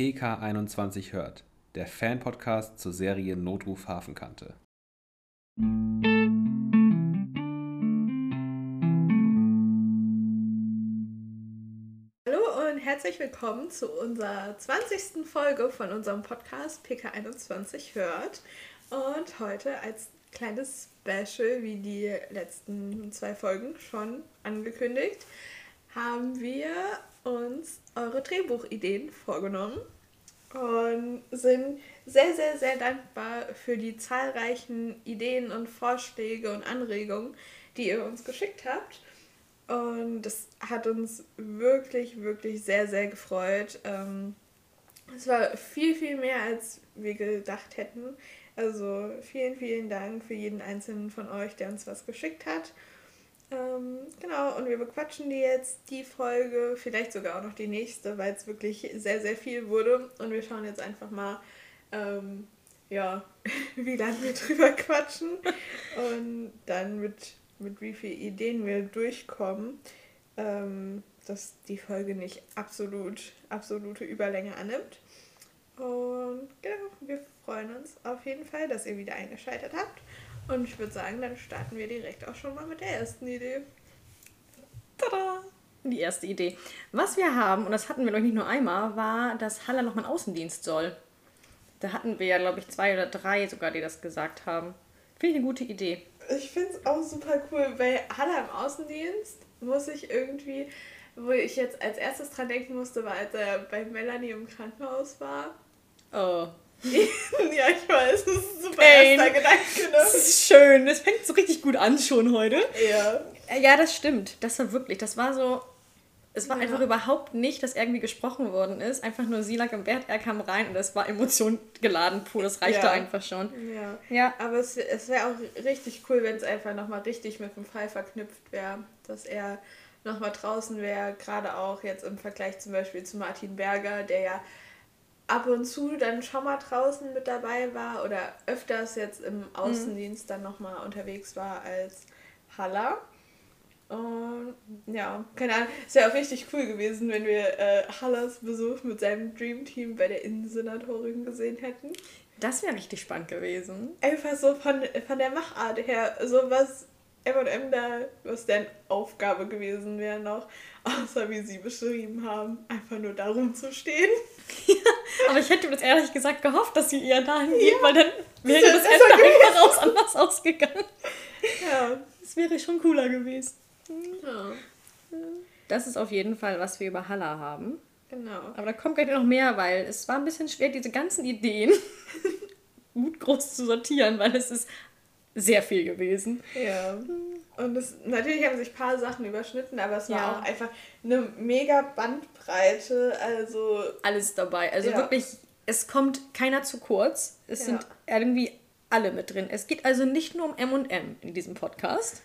PK21 hört, der Fan-Podcast zur Serie Notruf Hafenkante. Hallo und herzlich willkommen zu unserer 20. Folge von unserem Podcast PK21 hört. Und heute als kleines Special, wie die letzten zwei Folgen schon angekündigt, haben wir uns eure Drehbuchideen vorgenommen und sind sehr, sehr, sehr dankbar für die zahlreichen Ideen und Vorschläge und Anregungen, die ihr uns geschickt habt. Und das hat uns wirklich, wirklich sehr, sehr gefreut. Ähm, es war viel, viel mehr, als wir gedacht hätten. Also vielen, vielen Dank für jeden einzelnen von euch, der uns was geschickt hat. Ähm, genau, und wir bequatschen die jetzt, die Folge, vielleicht sogar auch noch die nächste, weil es wirklich sehr, sehr viel wurde. Und wir schauen jetzt einfach mal, ähm, ja, wie lange wir drüber quatschen und dann mit, mit wie vielen Ideen wir durchkommen, ähm, dass die Folge nicht absolut, absolute Überlänge annimmt. Und genau, wir freuen uns auf jeden Fall, dass ihr wieder eingeschaltet habt. Und ich würde sagen, dann starten wir direkt auch schon mal mit der ersten Idee. Tada! Die erste Idee. Was wir haben, und das hatten wir noch nicht nur einmal, war, dass Haller noch mal einen Außendienst soll. Da hatten wir ja, glaube ich, zwei oder drei sogar, die das gesagt haben. Finde ich eine gute Idee. Ich finde es auch super cool. Bei Haller im Außendienst muss ich irgendwie, wo ich jetzt als erstes dran denken musste, war, als er bei Melanie im Krankenhaus war. Oh. ja, ich weiß, das ist ein super Pain. erster Gedanke. Ne? Das ist schön. Das fängt so richtig gut an schon heute. Ja. Äh, Ja, das stimmt. Das war wirklich, das war so. Es war Ja. einfach überhaupt nicht, dass irgendwie gesprochen worden ist. Einfach nur sie lag im Bett, er kam rein und es war Emotion geladen pur. Das reichte Ja. einfach schon. Ja. Ja. Aber es, es wäre auch richtig cool, wenn es einfach nochmal richtig mit dem Fall verknüpft wäre. Dass er nochmal draußen wäre, gerade auch jetzt im Vergleich zum Beispiel zu Martin Berger, der ja ab und zu dann schon mal draußen mit dabei war oder öfters jetzt im Außendienst dann nochmal unterwegs war als Haller. Und ja, keine Ahnung, es wäre auch richtig cool gewesen, wenn wir äh, Hallers Besuch mit seinem Dreamteam bei der Innensenatorin gesehen hätten Das wäre richtig spannend gewesen. einfach so von, von der Machart her, so was M&M da, was deren Aufgabe gewesen wäre noch, außer wie sie beschrieben haben, einfach nur darum zu stehen. Aber ich hätte mir das ehrlich gesagt gehofft, dass sie ihr dahin geht, weil dann wäre Das das Ende einfach raus anders ausgegangen. Ja. Das wäre schon cooler gewesen. ja. Das ist auf jeden Fall, was wir über Halla haben. Genau. Aber da kommt gleich noch mehr, weil es war ein bisschen schwer, diese ganzen Ideen gut groß zu sortieren, weil es ist sehr viel gewesen. Ja. Und es, natürlich haben sich ein paar Sachen überschnitten, aber es war Ja. auch einfach eine mega Bandbreite. Also, Alles dabei. Also Ja. wirklich, es kommt keiner zu kurz. Es Ja. sind irgendwie alle mit drin. Es geht also nicht nur um M&M in diesem Podcast.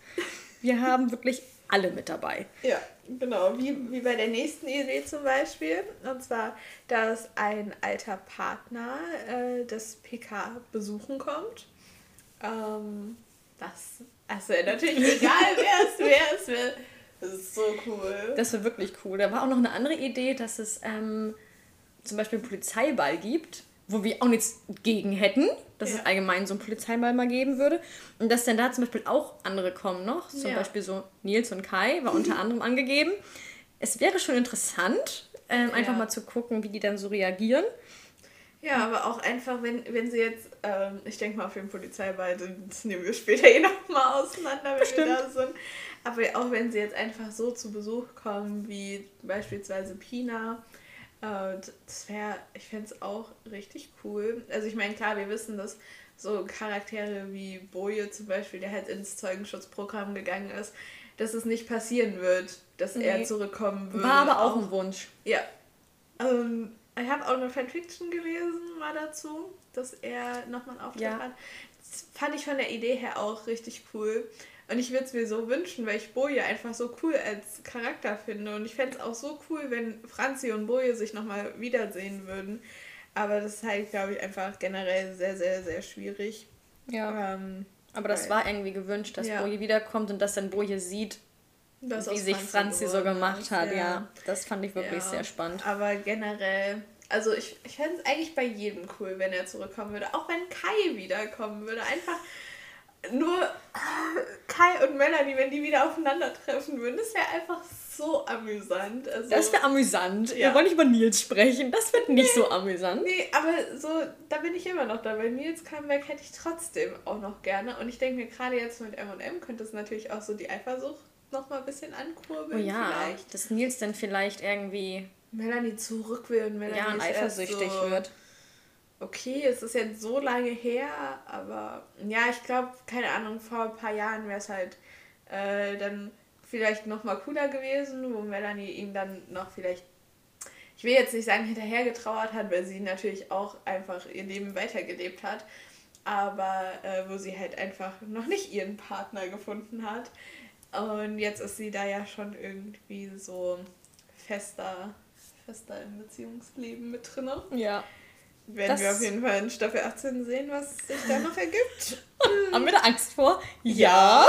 Wir haben wirklich alle mit dabei. ja, genau. Wie, wie bei der nächsten Idee zum Beispiel. Und zwar, dass ein alter Partner äh, das PK besuchen kommt. Ähm, das, also natürlich egal, wer es, wer es will. Das ist so cool. Das war wirklich cool. Da war auch noch eine andere Idee, dass es ähm, zum Beispiel einen Polizeiball gibt, wo wir auch nichts gegen hätten, dass Ja. es allgemein so einen Polizeiball mal geben würde. Und dass dann da zum Beispiel auch andere kommen noch. Zum Ja. Beispiel so Nils und Kai war unter anderem angegeben. Es wäre schon interessant, ähm, einfach Ja. mal zu gucken, wie die dann so reagieren. Ja, aber auch einfach, wenn, wenn sie jetzt, ähm, ich denke mal auf den Polizeiball, das nehmen wir später eh nochmal auseinander, wenn Bestimmt. wir da sind. Aber auch wenn sie jetzt einfach so zu Besuch kommen, wie beispielsweise Pina, äh, das wäre, ich fände es auch richtig cool. Also ich meine, klar, wir wissen, dass so Charaktere wie Boje zum Beispiel, der halt ins Zeugenschutzprogramm gegangen ist, dass es nicht passieren wird, dass er Nee. zurückkommen würde. War aber auch ein Wunsch. Ja. Ähm, ich habe auch eine Fanfiction gelesen mal dazu, dass er nochmal einen Auftritt Ja. hat. Das fand ich von der Idee her auch richtig cool. Und ich würde es mir so wünschen, weil ich Boje einfach so cool als Charakter finde. Und ich fände es auch so cool, wenn Franzi und Boje sich nochmal wiedersehen würden. Aber das ist halt, glaube ich, einfach generell sehr, sehr, sehr schwierig. Ja. Ähm, Aber das war irgendwie gewünscht, dass Ja. Boje wiederkommt und dass dann Boje sieht, das wie sich Franzi so geworden gemacht hat. Ja. das fand ich wirklich Ja. sehr spannend. Aber generell, Also ich, ich fände es eigentlich bei jedem cool, wenn er zurückkommen würde. Auch wenn Kai wiederkommen würde. Einfach nur Kai und Melanie, wenn die wieder aufeinandertreffen würden, das wäre einfach so amüsant. Also, Das wäre amüsant. Ja. Wir wollen nicht über Nils sprechen. Das wird nicht so amüsant. Nee, aber so, da bin ich immer noch dabei. Nils Comeback hätte ich trotzdem auch noch gerne. Und ich denke mir, gerade jetzt mit M&M könnte es natürlich auch so die Eifersucht noch mal ein bisschen Oh ankurbeln. ja, Vielleicht. dass Nils dann vielleicht irgendwie Melanie zurück will und Melanie ja, erst eifersüchtig so, wird. Okay, es ist jetzt so lange her, aber ja, ich glaube, keine Ahnung, vor ein paar Jahren wäre es halt äh, dann vielleicht noch mal cooler gewesen, wo Melanie ihm dann noch vielleicht, ich will jetzt nicht sagen, hinterher getrauert hat, weil sie natürlich auch einfach ihr Leben weitergelebt hat, aber äh, wo sie halt einfach noch nicht ihren Partner gefunden hat. Und jetzt ist sie da ja schon irgendwie so fester, fester im Beziehungsleben mit drin. Ja. Werden wir auf jeden Fall in Staffel 18 sehen, was sich da noch ergibt. Haben wir da Angst vor? Ja.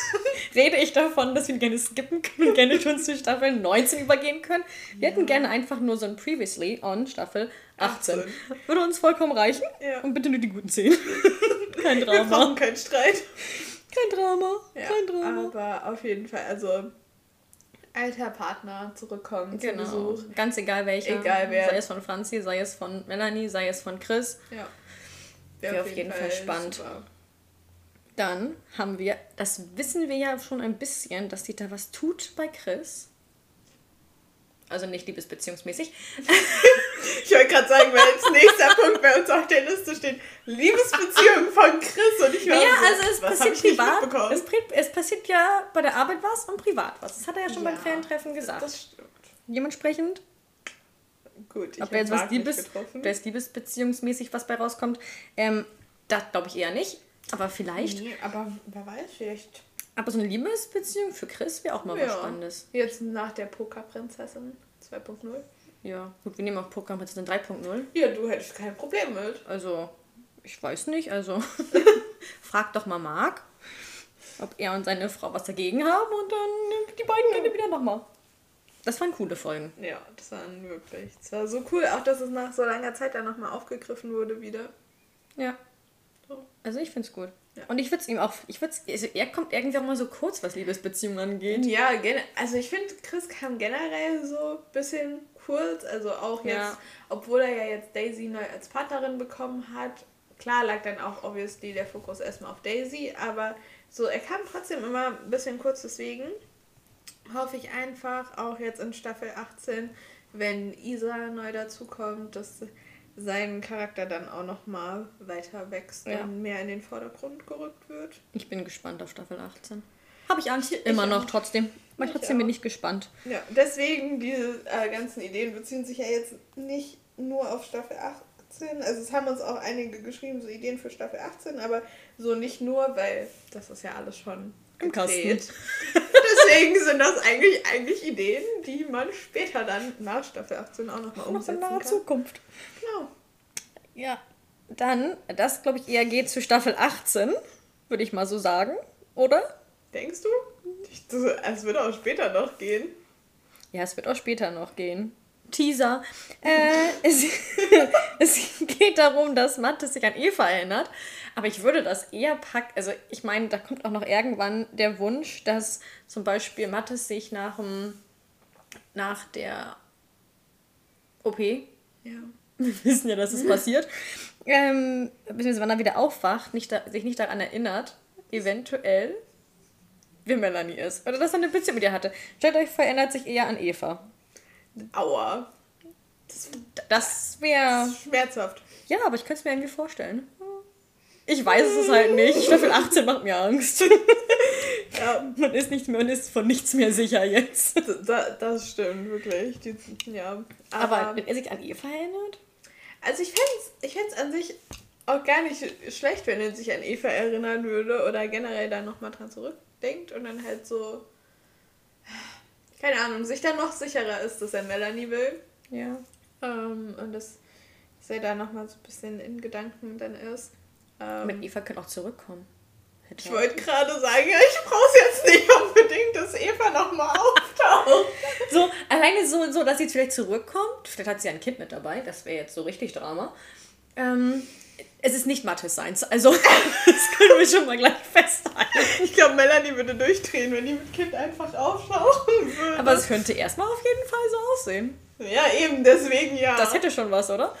Rede ich davon, dass wir gerne skippen können und gerne schon zu Staffel 19 übergehen können? Wir hätten gerne einfach nur so ein Previously on Staffel 18. 18. Würde uns vollkommen reichen. Ja. Und bitte nur die guten Szenen. Kein Wir Drama. brauchen keinen Streit. Kein Drama. Ja, Kein Drama. aber auf jeden Fall, also alter Partner zurückkommen Genau. Besuch. Ganz egal welcher. Egal wer. Sei es von Franzi, sei es von Melanie, sei es von Chris. Ja. Wäre auf jeden Fall spannend. super. Dann haben wir, das wissen wir ja schon ein bisschen, dass sie da was tut bei Chris. Also nicht liebesbeziehungsmäßig. Ich wollte gerade sagen, weil als nächster Punkt bei uns auf der Liste steht Liebesbeziehung von Chris und ich war Ja, so, also es passiert privat. Es, es passiert ja bei der Arbeit was und privat was. Das hat er ja schon Ja, beim Fan-Treffen gesagt. Das stimmt. Dementsprechend, Gut, ich ob da jetzt was Liebes, getroffen. ob jetzt liebesbeziehungsmäßig was bei rauskommt, ähm, das glaube ich eher nicht. Aber vielleicht. Nee, aber wer weiß, vielleicht Aber so eine Liebesbeziehung für Chris wäre auch mal was Spannendes. Jetzt nach der Pokerprinzessin 2.0. Ja, gut, wir nehmen auch eine 3.0. Ja, du hättest kein Problem mit. Also, ich weiß nicht, also frag doch mal Marc, ob er und seine Frau was dagegen haben und dann die beiden gerne wieder nochmal. Das waren coole Folgen. Ja, das waren wirklich. Es war so cool, auch dass es nach so langer Zeit dann nochmal aufgegriffen wurde wieder. Ja. So. Also ich find's gut. Ja. Und ich würde es ihm auch, ich würde also er kommt irgendwie auch mal so kurz, was Liebesbeziehungen angeht. Ja, also ich finde, Chris kam generell so ein bisschen kurz. Also auch jetzt, Ja. obwohl er ja jetzt Daisy neu als Partnerin bekommen hat. Klar lag dann auch obviously der Fokus erstmal auf Daisy, aber so, er kam trotzdem immer ein bisschen kurz, deswegen hoffe ich einfach auch jetzt in Staffel 18, wenn Isa neu dazukommt, dass sein Charakter dann auch nochmal weiter wächst Ja. und mehr in den Vordergrund gerückt wird. Ich bin gespannt auf Staffel 18. Habe ich Angst? Ich- Immer ich noch auch. trotzdem. Aber Ich trotzdem bin auch. ich gespannt. Ja, deswegen diese äh, ganzen Ideen beziehen sich ja jetzt nicht nur auf Staffel 18. Also es haben uns auch einige geschrieben, so Ideen für Staffel 18, aber so nicht nur, weil das ist ja alles schon Im Kasten. Deswegen sind das eigentlich, eigentlich Ideen, die man später dann nach Staffel 18 auch nochmal Noch in umsetzen naher kann. Zukunft. Genau. Ja. Dann, das glaube ich eher geht zu Staffel 18, würde ich mal so sagen. Oder? Denkst du? Ich, das, es wird auch später noch gehen. Ja, es wird auch später noch gehen. Teaser. Äh, es, es geht darum, dass Mattes sich an Eva erinnert. Aber ich würde das eher packen. Also, ich meine, da kommt auch noch irgendwann der Wunsch, dass zum Beispiel Mattes sich nach, dem, nach der OP, wir Ja. wissen ja, dass es passiert, ähm, beziehungsweise wann er wieder aufwacht, nicht da, sich nicht daran erinnert, eventuell, wer Melanie ist. Oder dass er eine Beziehung mit ihr hatte. Stellt euch vor, er erinnert sich eher an Eva. Aua. Das wäre. Schmerzhaft. Ja, aber ich könnte es mir irgendwie vorstellen. Ich weiß es halt nicht. Staffel 18 macht mir Angst. Ja, Man ist nicht mehr, man ist von nichts mehr sicher jetzt. da, das stimmt, wirklich. Die, ja. Aber wenn er sich an Eva erinnert? Also ich fände es ich fänd's an sich auch gar nicht schlecht, wenn er sich an Eva erinnern würde oder generell dann nochmal dran zurückdenkt und dann halt so, keine Ahnung, sich dann noch sicherer ist, dass er Melanie will. Ja. Ähm, und dass, dass er da nochmal so ein bisschen in Gedanken dann ist. Ähm, Mit Eva könnte auch zurückkommen. Hätte ich wollte gerade sagen, ja, ich brauche jetzt nicht unbedingt, dass Eva nochmal auftaucht. auch. So, alleine so, so, dass sie jetzt vielleicht zurückkommt. Vielleicht hat sie ein Kind mit dabei. Das wäre jetzt so richtig Drama. Ähm, es ist nicht Mathis seins. Also, das können wir schon mal gleich festhalten. Ich glaube, Melanie würde durchdrehen, wenn die mit Kind einfach auftauchen würde. Aber es könnte erstmal auf jeden Fall so aussehen. ja, eben, deswegen ja. Das hätte schon was, oder?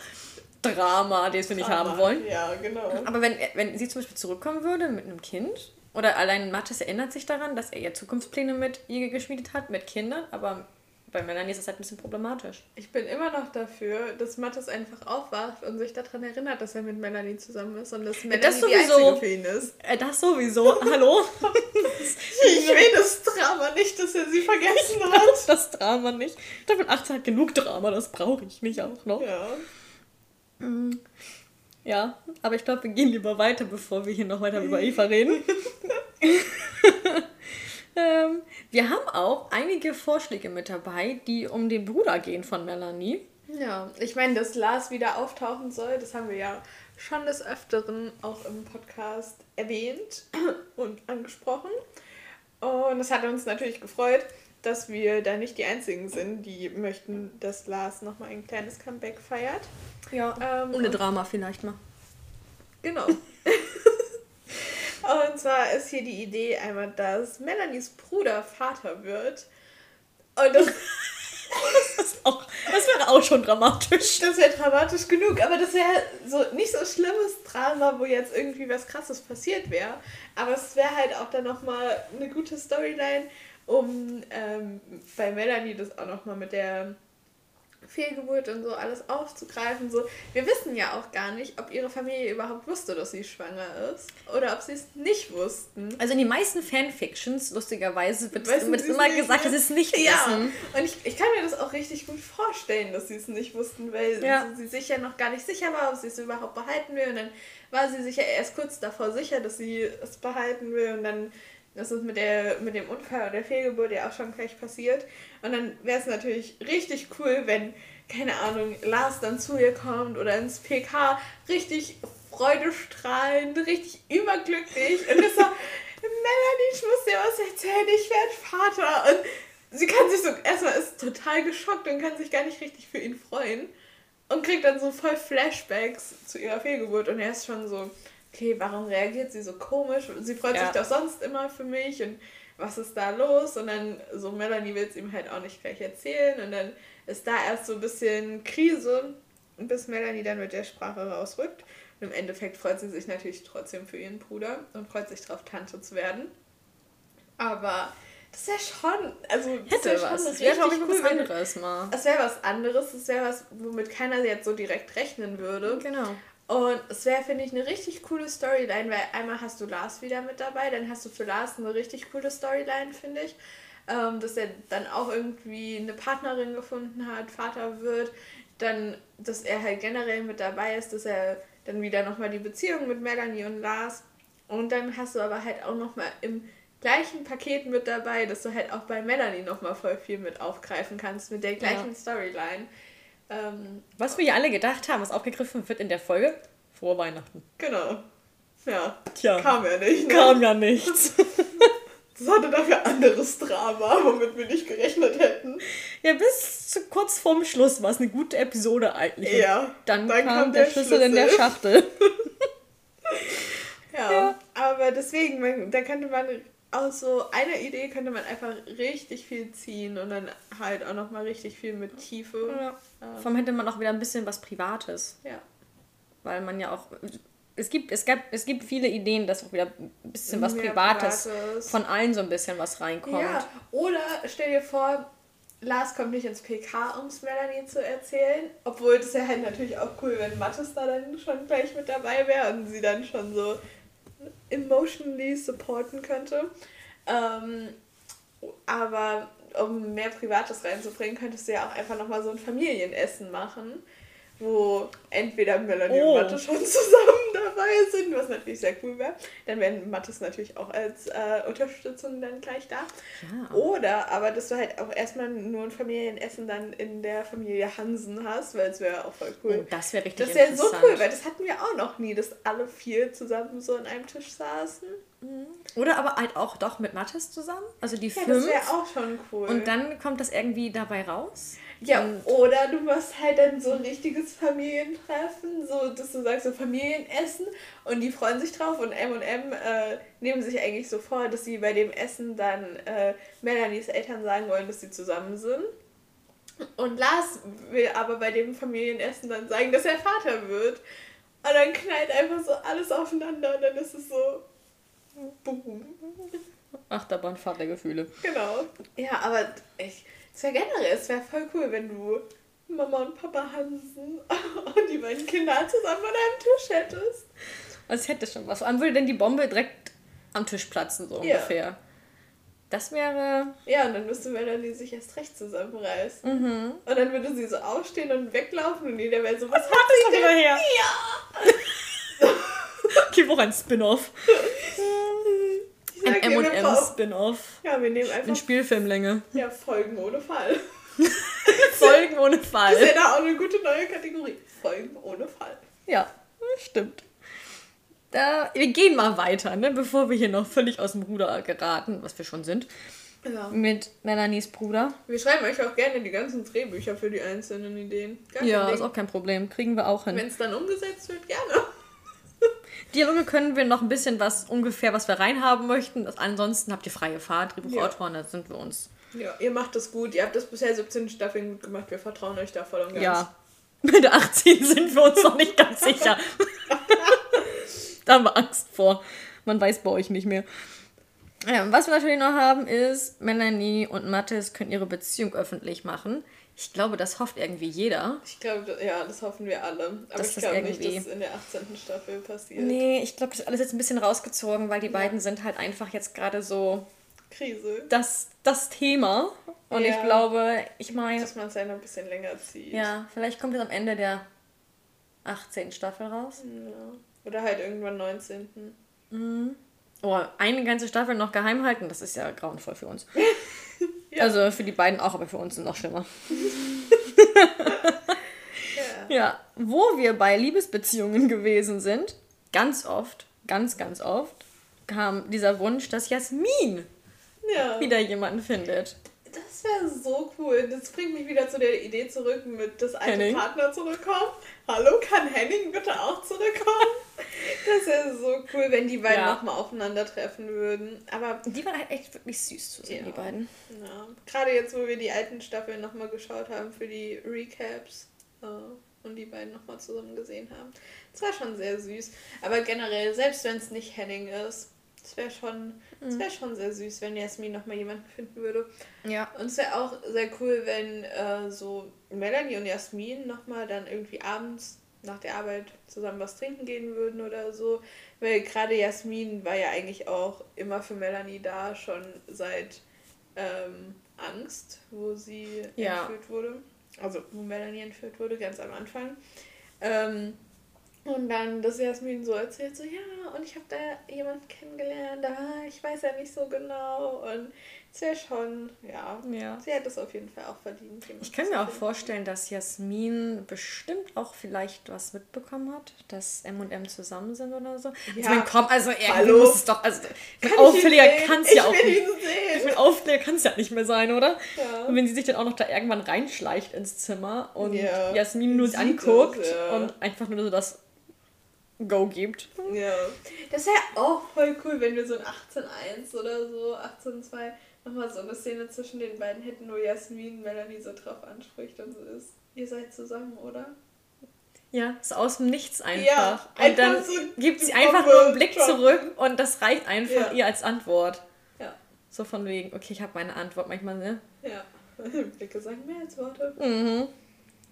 Drama, das wir nicht haben wollen. Ja, genau. Aber wenn, wenn sie zum Beispiel zurückkommen würde mit einem Kind, oder allein Mathis erinnert sich daran, dass er ja Zukunftspläne mit ihr geschmiedet hat, mit Kindern, aber bei Melanie ist das halt ein bisschen problematisch. Ich bin immer noch dafür, dass Mathis einfach aufwacht und sich daran erinnert, dass er mit Melanie zusammen ist und dass Melanie das die sowieso. Einzige für ihn ist. Äh, das sowieso. Hallo? Ich will das Drama nicht, dass er sie vergessen hat. das Drama nicht. Staffel 18 hat genug Drama, das brauche ich nicht auch noch. Ja. Ja, aber ich glaube, wir gehen lieber weiter, bevor wir hier noch weiter über Eva reden. ähm, wir haben auch einige Vorschläge mit dabei, die um den Bruder gehen von Melanie. Ja, ich meine, dass Lars wieder auftauchen soll, das haben wir ja schon des Öfteren auch im Podcast erwähnt und angesprochen. Und es hat uns natürlich gefreut, dass wir da nicht die Einzigen sind, die möchten, dass Lars nochmal ein kleines Comeback feiert. Ja, Ähm, ohne Drama vielleicht mal. Genau. und zwar ist hier die Idee einmal, dass Melanies Bruder Vater wird. Und das, Das, ist auch, das wäre auch schon dramatisch. das wäre dramatisch genug, aber das wäre so nicht so schlimmes Drama, wo jetzt irgendwie was krasses passiert wäre. Aber es wäre halt auch dann nochmal eine gute Storyline, um ähm, bei Melanie das auch nochmal mit der Fehlgeburt und so alles aufzugreifen. So, wir wissen ja auch gar nicht, ob ihre Familie überhaupt wusste, dass sie schwanger ist. Oder ob sie es nicht wussten. Also in den meisten Fanfictions, lustigerweise, wird, es immer gesagt, dass sie es nicht Ja, wissen. und ich, ich kann mir das auch richtig gut vorstellen, dass sie es nicht wussten, weil Ja. sie sich ja noch gar nicht sicher war, ob sie es überhaupt behalten will. Und dann war sie sich ja erst kurz davor sicher, dass sie es behalten will. Und dann ist es mit, der, mit dem Unfall oder der Fehlgeburt ja auch schon gleich passiert. Und dann wäre es natürlich richtig cool, wenn, keine Ahnung, Lars dann zu ihr kommt oder ins PK richtig freudestrahlend, richtig überglücklich. Und ist so, Melanie, ich muss dir was erzählen, ich werde Vater. Und sie kann sich so, erstmal ist total geschockt und kann sich gar nicht richtig für ihn freuen. Und kriegt dann so voll Flashbacks zu ihrer Fehlgeburt. Und er ist schon so, okay, warum reagiert sie so komisch? Sie freut Ja. sich doch sonst immer für mich und was ist da los? Und dann so Melanie will es ihm halt auch nicht gleich erzählen. Und dann ist da erst so ein bisschen Krise, bis Melanie dann mit der Sprache rausrückt. Und im Endeffekt freut sie sich natürlich trotzdem für ihren Bruder und freut sich drauf, Tante zu werden. Aber das wäre schon, also das Hätte schon was. Das wäre, ich, cool, was anderes mal. es wäre was anderes, es wäre was, womit keiner jetzt so direkt rechnen würde. Genau. Und es wäre, finde ich, eine richtig coole Storyline, weil einmal hast du Lars wieder mit dabei, dann hast du für Lars eine richtig coole Storyline, finde ich. Ähm, dass er dann auch irgendwie eine Partnerin gefunden hat, Vater wird, dann, dass er halt generell mit dabei ist, dass er dann wieder nochmal die Beziehung mit Melanie und Lars und dann hast du aber halt auch nochmal im gleichen Paket mit dabei, dass du halt auch bei Melanie nochmal voll viel mit aufgreifen kannst, mit der gleichen Storyline. Ähm, Was wir ja alle gedacht haben, was aufgegriffen wird in der Folge, frohe Weihnachten. genau. Ja, Tja, kam ja nicht. Ne? kam ja nichts. Das hatte dafür anderes Drama, womit wir nicht gerechnet hätten. Ja, bis zu kurz vorm Schluss war es eine gute Episode eigentlich. Ja, Dann, dann kam, kam der, der Schlüssel in der Schlüssel. Schachtel. Ja, Ja. aber deswegen, man, da könnte man aus so einer Idee könnte man einfach richtig viel ziehen und dann halt auch nochmal richtig viel mit Tiefe. Ja. Vor allem hätte man auch wieder ein bisschen was Privates. Ja. Weil man ja auch. Es gibt, es gab, es gibt viele Ideen, dass auch wieder ein bisschen was Privates, Privates. von allen so ein bisschen was reinkommt. Ja, oder stell dir vor, Lars kommt nicht ins PK, um es Melanie zu erzählen. Obwohl das wäre halt natürlich auch cool, wenn Mathis da dann schon gleich mit dabei wäre und sie dann schon so emotionally supporten könnte. Ähm, aber um mehr Privates reinzubringen, könntest du ja auch einfach nochmal so ein Familienessen machen, wo entweder Melanie Oh. und Mathis schon zusammen dabei sind, was natürlich sehr cool wäre. Dann wären Mathis natürlich auch als äh, Unterstützung dann gleich da. Ja. Oder aber, dass du halt auch erstmal nur ein Familienessen dann in der Familie Hansen hast, weil es wäre auch voll cool. Oh, das wäre richtig Das wäre so cool, weil das hatten wir auch noch nie, dass alle vier zusammen so an einem Tisch saßen. Oder aber halt auch doch mit Mathis zusammen. Also die Ja, das fünf. wäre auch schon cool. Und dann kommt das irgendwie dabei raus. Ja, oder du machst halt dann so ein richtiges Familientreffen, so dass du sagst, so Familienessen und die freuen sich drauf und M und M äh, nehmen sich eigentlich so vor, dass sie bei dem Essen dann äh, Melanies Eltern sagen wollen, dass sie zusammen sind. Und Lars will aber bei dem Familienessen dann sagen, dass er Vater wird. Und dann knallt einfach so alles aufeinander und dann ist es so. Boom. Achterbahnfahrt der Gefühle. Genau. Ja, aber ich, es wäre generell, es wäre voll cool, wenn du Mama und Papa Hansen und die beiden Kinder zusammen an einem Tisch hättest. Also es hätte schon was. Wann würde denn die Bombe direkt am Tisch platzen, so Ja. ungefähr? Das wäre. Ja, und dann müsste Melanie sich erst recht zusammenreißen. Mhm. Und dann würde sie so aufstehen und weglaufen und jeder wäre so, was hat Komm sie denn? her. Gibt auch ein Spin-off. Ein M&M-Spin-off. Ja, wir nehmen In einfach Spielfilmlänge. ja, Folgen ohne Fall. Folgen ohne Das Fall. wäre da auch eine gute neue Kategorie. Folgen ohne Fall. Ja, stimmt. Da, wir gehen mal weiter, ne, bevor wir hier noch völlig aus dem Ruder geraten, was wir schon sind, Ja. mit Melanies Bruder. Wir schreiben euch auch gerne die ganzen Drehbücher für die einzelnen Ideen. Gar Ja, ist auch kein Problem. Kriegen wir auch hin. Wenn es dann umgesetzt wird, gerne. Dialoge können wir noch ein bisschen was ungefähr, was wir reinhaben möchten. Das, ansonsten habt ihr freie Fahrt, Drehbuchautoren, da sind wir uns. Ja, ihr macht das gut. Ihr habt das bisher 17 Staffeln gut gemacht. Wir vertrauen euch da voll und ganz. Ja. Mit der 18 sind wir uns noch nicht ganz sicher. da haben wir Angst vor. Man weiß bei euch nicht mehr. Ja, was wir natürlich noch haben, ist, Melanie und Mathis können ihre Beziehung öffentlich machen. Ich glaube, das hofft irgendwie jeder. Ich glaube, ja, das hoffen wir alle. Aber Dass ich glaube nicht, irgendwie- dass es in der 18. Staffel passiert. Nee, ich glaube, das ist alles jetzt ein bisschen rausgezogen, weil die beiden sind halt einfach jetzt gerade so Krise. das, das Thema. Und Ja. ich glaube, ich meine, Dass man es ja noch ein bisschen länger zieht. ja, vielleicht kommt es am Ende der 18. Staffel raus. Ja. Oder halt irgendwann 19. Oh, eine ganze Staffel noch geheim halten, das ist ja grauenvoll für uns. Ja. Also für die beiden auch, aber für uns noch schlimmer. Ja. Ja, wo wir bei Liebesbeziehungen gewesen sind, ganz oft, ganz, ganz oft, kam dieser Wunsch, dass Jasmin ja. wieder jemanden findet. Das wäre so cool. Das bringt mich wieder zu der Idee zurück, mit das alte Henning? Partner zurückkommen. Hallo, kann Henning bitte auch zurückkommen? Das wäre so cool, wenn die beiden Ja. nochmal aufeinandertreffen würden. Aber Die waren halt echt wirklich süß zu sehen, Ja. die beiden. Ja, gerade jetzt, wo wir die alten Staffeln nochmal geschaut haben für die Recaps äh, und die beiden nochmal zusammen gesehen haben. Das war schon sehr süß. Aber generell, selbst wenn es nicht Henning ist, es wäre schon, es wär schon sehr süß, wenn Jasmin nochmal jemanden finden würde. Ja. Und es wäre auch sehr cool, wenn äh, so Melanie und Jasmin nochmal dann irgendwie abends nach der Arbeit zusammen was trinken gehen würden oder so. Weil gerade Jasmin war ja eigentlich auch immer für Melanie da, schon seit ähm, Angst, wo sie Ja. entführt wurde. Also wo Melanie entführt wurde, ganz am Anfang. Ähm, und dann, dass Jasmin so erzählt, so, ja, und ich habe da jemanden kennengelernt, aber ich weiß ja nicht so genau. Und es wäre schon, ja, Ja. sie hat es auf jeden Fall auch verdient. Ich kann mir auch finden. vorstellen, dass Jasmin bestimmt auch vielleicht was mitbekommen hat, dass M und M zusammen sind oder so. Ja. Ich meine, komm, also Hallo? muss es doch, also Kann sehen? kann es ja auch nicht. Ich meine, Aufklärer kann es ja nicht mehr sein, oder? Ja. Und wenn sie sich dann auch noch da irgendwann reinschleicht ins Zimmer und Ja. Jasmin nur Sieht anguckt es, ja. und einfach nur so das Go gibt. Ja. Das wäre auch voll cool, wenn wir so ein 18.1 oder so, 18.2 nochmal so eine Szene zwischen den beiden hätten, wo Jasmin Melanie so drauf anspricht und so ist. Ihr seid zusammen, oder? Ja, ist aus dem Nichts einfach. Ja, und dann so gibt sie einfach nur einen Blick zurück und das reicht einfach Ja. ihr als Antwort. Ja. So von wegen, okay, ich habe meine Antwort manchmal, ne? Ja. Blicke sagen mehr als Worte. Mhm.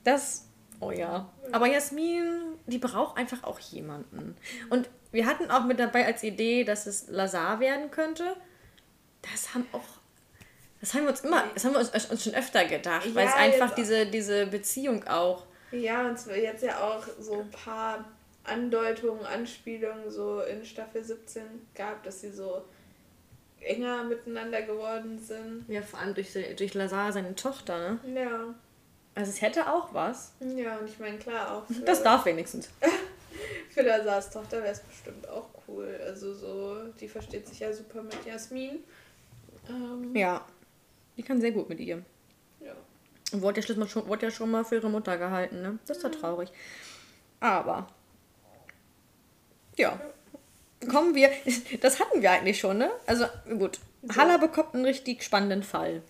Das, oh ja. Aber Jasmin, die braucht einfach auch jemanden. Und wir hatten auch mit dabei als Idee, dass es Lazar werden könnte. Das haben auch, das haben wir uns immer, das haben wir uns, uns schon öfter gedacht, weil es Ja, einfach diese, diese Beziehung auch. Ja, und jetzt ja auch so ein paar Andeutungen, Anspielungen so in Staffel 17 gab, dass sie so enger miteinander geworden sind. Ja, vor allem durch, durch Lazar, seine Tochter, ne? Ja. Also es hätte auch was. Ja, und ich meine, klar, auch Das darf wenigstens. für Lazars Tochter wäre es bestimmt auch cool. cool. Also so, die versteht sich ja super mit Jasmin. Ähm, Ja. Die kann sehr gut mit ihr. ja. Und wurde ja, schon, wurde ja schon mal für ihre Mutter gehalten, ne? Das ist ja traurig. Aber. Ja. Kommen wir. Das hatten wir eigentlich schon, ne? Also, gut. Halla bekommt einen richtig spannenden Fall.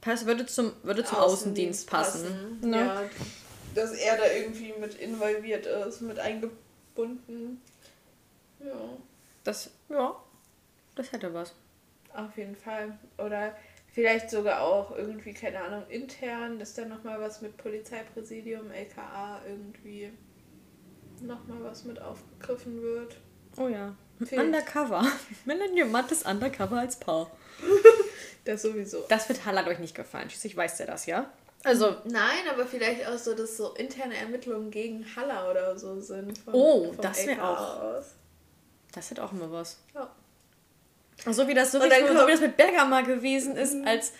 Pass, würde zum, würde zum Außendienst, passen. Ne? Ja, dass er da irgendwie mit involviert ist, mit eingebunden. Ja, Das, ja. Das hätte was. auf jeden Fall. Oder vielleicht sogar auch irgendwie, keine Ahnung, intern, dass da nochmal was mit Polizeipräsidium, LKA irgendwie nochmal was mit aufgegriffen wird. Oh ja. Fehlt. Undercover. Melanie und Matt ist undercover als Paar. Das sowieso. Das wird Halla euch nicht gefallen. Schließlich weiß der das, ja? Also, Nein, aber vielleicht auch so, dass so interne Ermittlungen gegen Haller oder so sind. vom- Oh, das wär LKA auch- Aus. das hätte auch immer was. Ja. So wie das, so, wie, so Mhm. wie das mit Berger mal gewesen ist, als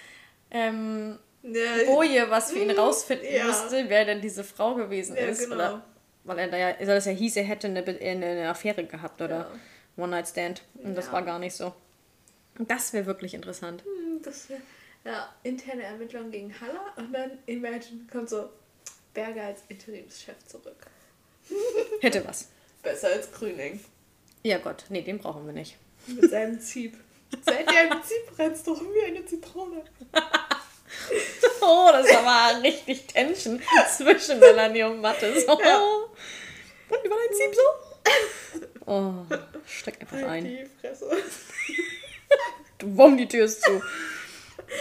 ähm, Ja, Boje was für ihn Mhm, rausfinden ja. musste, wer denn diese Frau gewesen Ja, ist. genau. Oder, weil er da ja, also das ja hieß, er hätte eine, Be- eine, eine Affäre gehabt oder. One-Night-Stand. Und das war gar nicht so. Das wäre wirklich interessant. Hm, Das wär, ja, interne Ermittlungen gegen Haller und dann Imagine kommt so Berger als Interimschef zurück. Hätte was. Besser als Grüning. Ja Gott, nee, den brauchen wir nicht. Mit seinem Zieb. Seit er im Zieb rennst du rum wie eine Zitrone. Oh, das war mal richtig Tension zwischen Melanie und Mathe. So. Ja. Und wie war dein Sieb so? Oh, steck einfach Halt ein. die Fresse. Wumm, die Tür ist zu.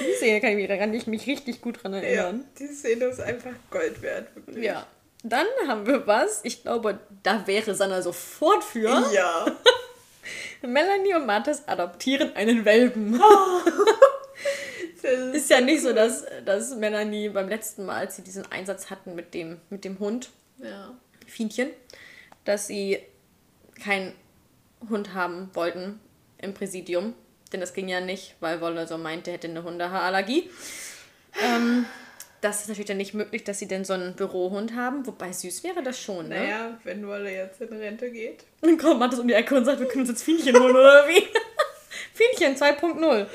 Die Szene kann ich mich, kann ich mich richtig gut dran Ja, erinnern. die Szene ist einfach Gold wert, wirklich. Ja. Dann haben wir was, ich glaube, da wäre Sanna sofort für. Ja. Melanie und Mathis adoptieren einen Welpen. Das Ist ja nicht so, dass, dass Melanie beim letzten Mal, als sie diesen Einsatz hatten mit dem, mit dem Hund, Ja. Fienchen, dass sie keinen Hund haben wollten im Präsidium. Denn das ging ja nicht, weil Wolle so meinte, er hätte eine Hundehaarallergie. Ähm, das ist natürlich dann nicht möglich, dass sie denn so einen Bürohund haben. Wobei süß wäre das schon, ne? Naja, wenn Wolle jetzt in Rente geht. Dann kommt Mathis um die Ecke und sagt, wir können uns jetzt Fienchen holen, oder wie? Fienchen 2.0.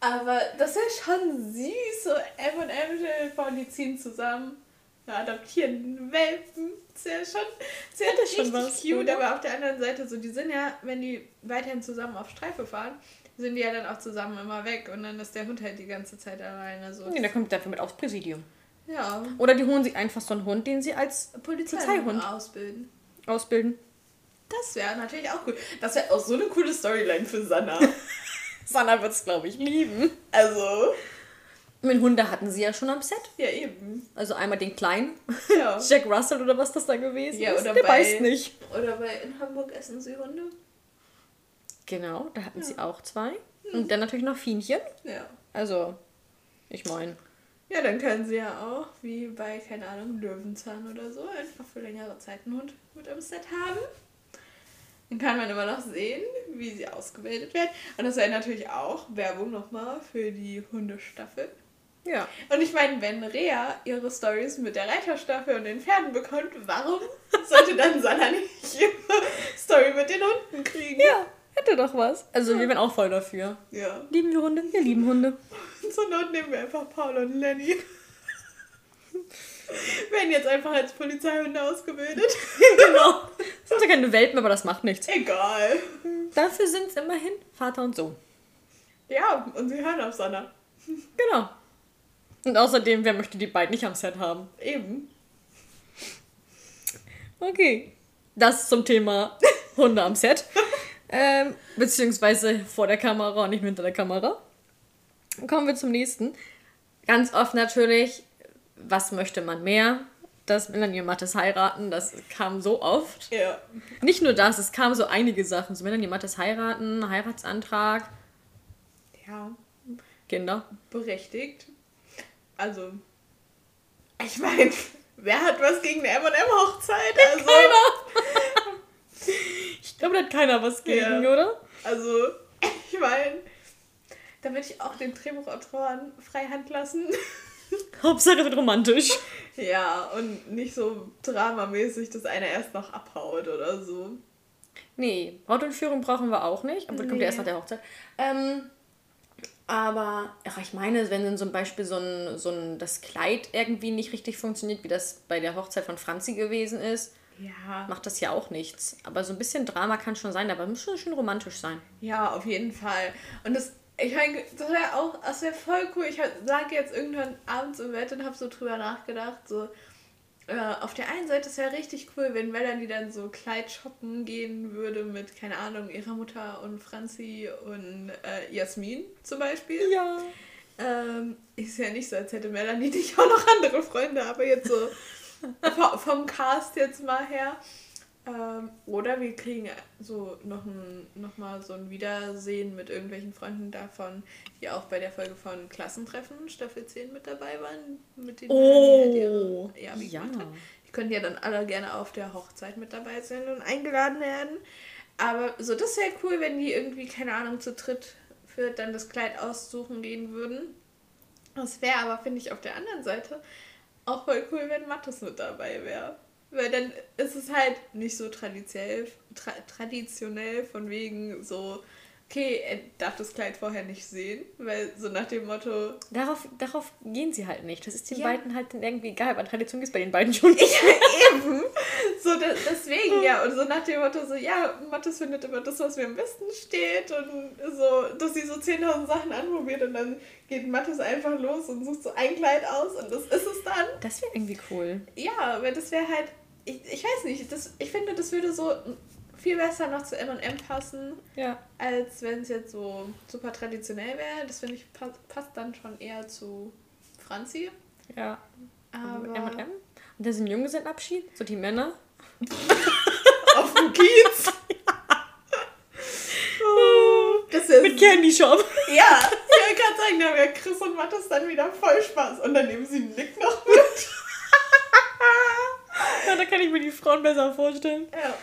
Aber das ist schon süß. So M und M die ziehen zusammen. Ja, adoptieren Welpen. Ist ja schon, ist ja Hätte schon richtig was, cute. oder? Aber auf der anderen Seite, so die sind ja, wenn die weiterhin zusammen auf Streife fahren, sind die ja dann auch zusammen immer weg. Und dann ist der Hund halt die ganze Zeit alleine. So. Nee, der kommt dafür mit aufs Präsidium. Ja. Oder die holen sich einfach so einen Hund, den sie als Polizeihund Polizeihund. ausbilden. ausbilden. Das wäre natürlich auch cool. Das wäre auch so eine coole Storyline für Sanna. Sanna wird es, glaube ich, lieben. also, Mit Hunde hatten sie ja schon am Set. ja eben. Also einmal den kleinen, Ja. Jack Russell oder was das da gewesen Ja, ist. oder Der bei- weiß nicht. Oder bei in Hamburg essen sie Hunde. Genau, da hatten sie auch zwei. Und dann natürlich noch Fienchen. Ja. Also, ich meine, Ja, dann können sie ja auch, wie bei, keine Ahnung, Löwenzahn oder so, einfach für längere Zeit einen Hund mit im Set haben. Dann kann man immer noch sehen, wie sie ausgebildet werden. Und das wäre natürlich auch Werbung nochmal für die Hundestaffel. ja. Und ich meine, wenn Rea ihre Stories mit der Reiterstaffel und den Pferden bekommt, warum sollte dann Sanna nicht ihre Story mit den Hunden kriegen? Ja, hätte doch was. Also, wir wären auch voll dafür. Ja. Lieben wir Hunde? Wir lieben Hunde. Zur Not nehmen wir einfach Paul und Lenny. Werden jetzt einfach als Polizeihunde ausgebildet. genau. Das sind ja keine Welpen, aber das macht nichts. Egal. Dafür sind es immerhin Vater und Sohn. Ja, und sie hören auf Sanna. Genau. Und außerdem, wer möchte die beiden nicht am Set haben? Eben. Okay. Das zum Thema Hunde am Set. Ähm, beziehungsweise vor der Kamera und nicht hinter der Kamera. Kommen wir zum nächsten. Ganz oft natürlich, was möchte man mehr? Dass Melanie und Mathis heiraten, das kam so oft. Ja. Nicht nur das, es kamen so einige Sachen. So Melanie und Mathis heiraten, Heiratsantrag, Ja, Kinder. berechtigt. Also, ich meine, wer hat was gegen eine M&M-Hochzeit? Also, Keiner! Ich glaube, da hat keiner was gegen, Ja. oder? Also, ich meine, da würde ich auch den Drehbuchautoren freihand lassen. Hauptsache wird romantisch. Ja, und nicht so dramamäßig, dass einer erst noch abhaut oder so. Nee, Braut und Führung brauchen wir auch nicht, aber nee. kommt ja erst nach der Hochzeit. Ähm, aber ach, ich meine, wenn dann zum Beispiel so ein, so ein das Kleid irgendwie nicht richtig funktioniert, wie das bei der Hochzeit von Franzi gewesen ist, ja. macht das ja auch nichts. Aber so ein bisschen Drama kann schon sein, aber muss schon schön romantisch sein. Ja, auf jeden Fall. Und das, ich meine, das wäre auch, das wäre voll cool. Ich lag jetzt irgendwann abends im Bett und habe so drüber nachgedacht, so äh, auf der einen Seite ist ja richtig cool, wenn Melanie dann so Kleid shoppen gehen würde mit, keine Ahnung, ihrer Mutter und Franzi und äh, Jasmin zum Beispiel. Ja. Ähm, ist ja nicht so, als hätte Melanie nicht auch noch andere Freunde, aber jetzt so vom Cast jetzt mal her. Ähm, oder wir kriegen so noch, ein, noch mal so ein Wiedersehen mit irgendwelchen Freunden davon, die auch bei der Folge von Klassentreffen Staffel 10 mit dabei waren, mit denen oh, halt ihre Abi ja. Die können ja dann alle gerne auf der Hochzeit mit dabei sein und eingeladen werden. Aber so, das wäre cool, wenn die irgendwie, keine Ahnung, zu dritt für dann das Kleid aussuchen gehen würden. Das wäre aber, finde ich, auf der anderen Seite auch voll cool, wenn Mattes mit dabei wäre. Weil dann ist es halt nicht so traditionell, tra traditionell von wegen so, okay, er darf das Kleid vorher nicht sehen, weil so nach dem Motto. Darauf, darauf gehen sie halt nicht. Das ist den ja. beiden halt irgendwie egal, weil Tradition ist bei den beiden schon. Ja, eben. So, da, deswegen, ja. Und so nach dem Motto, so, ja, Mattes findet immer das, was mir am besten steht. Und so, dass sie so 10.000 Sachen anprobiert und dann geht Mattes einfach los und sucht so ein Kleid aus und das ist es dann. Das wäre irgendwie cool. Ja, weil das wäre halt ich, ich weiß nicht, das, ich finde, das würde so viel besser noch zu M&M passen, ja. als wenn es jetzt so super traditionell wäre. Das finde ich passt, dann schon eher zu Franzi. Ja. Aber M&M? Und ist ein Junggesellenabschied? So die Männer? Auf dem Kiez? Das ist Mit Candy Shop. Ja, ich wollte gerade sagen, da ja Chris und Mathis dann wieder voll Spaß. Und dann nehmen sie Nick noch mit. ja, da kann ich mir die Frauen besser vorstellen. Ja.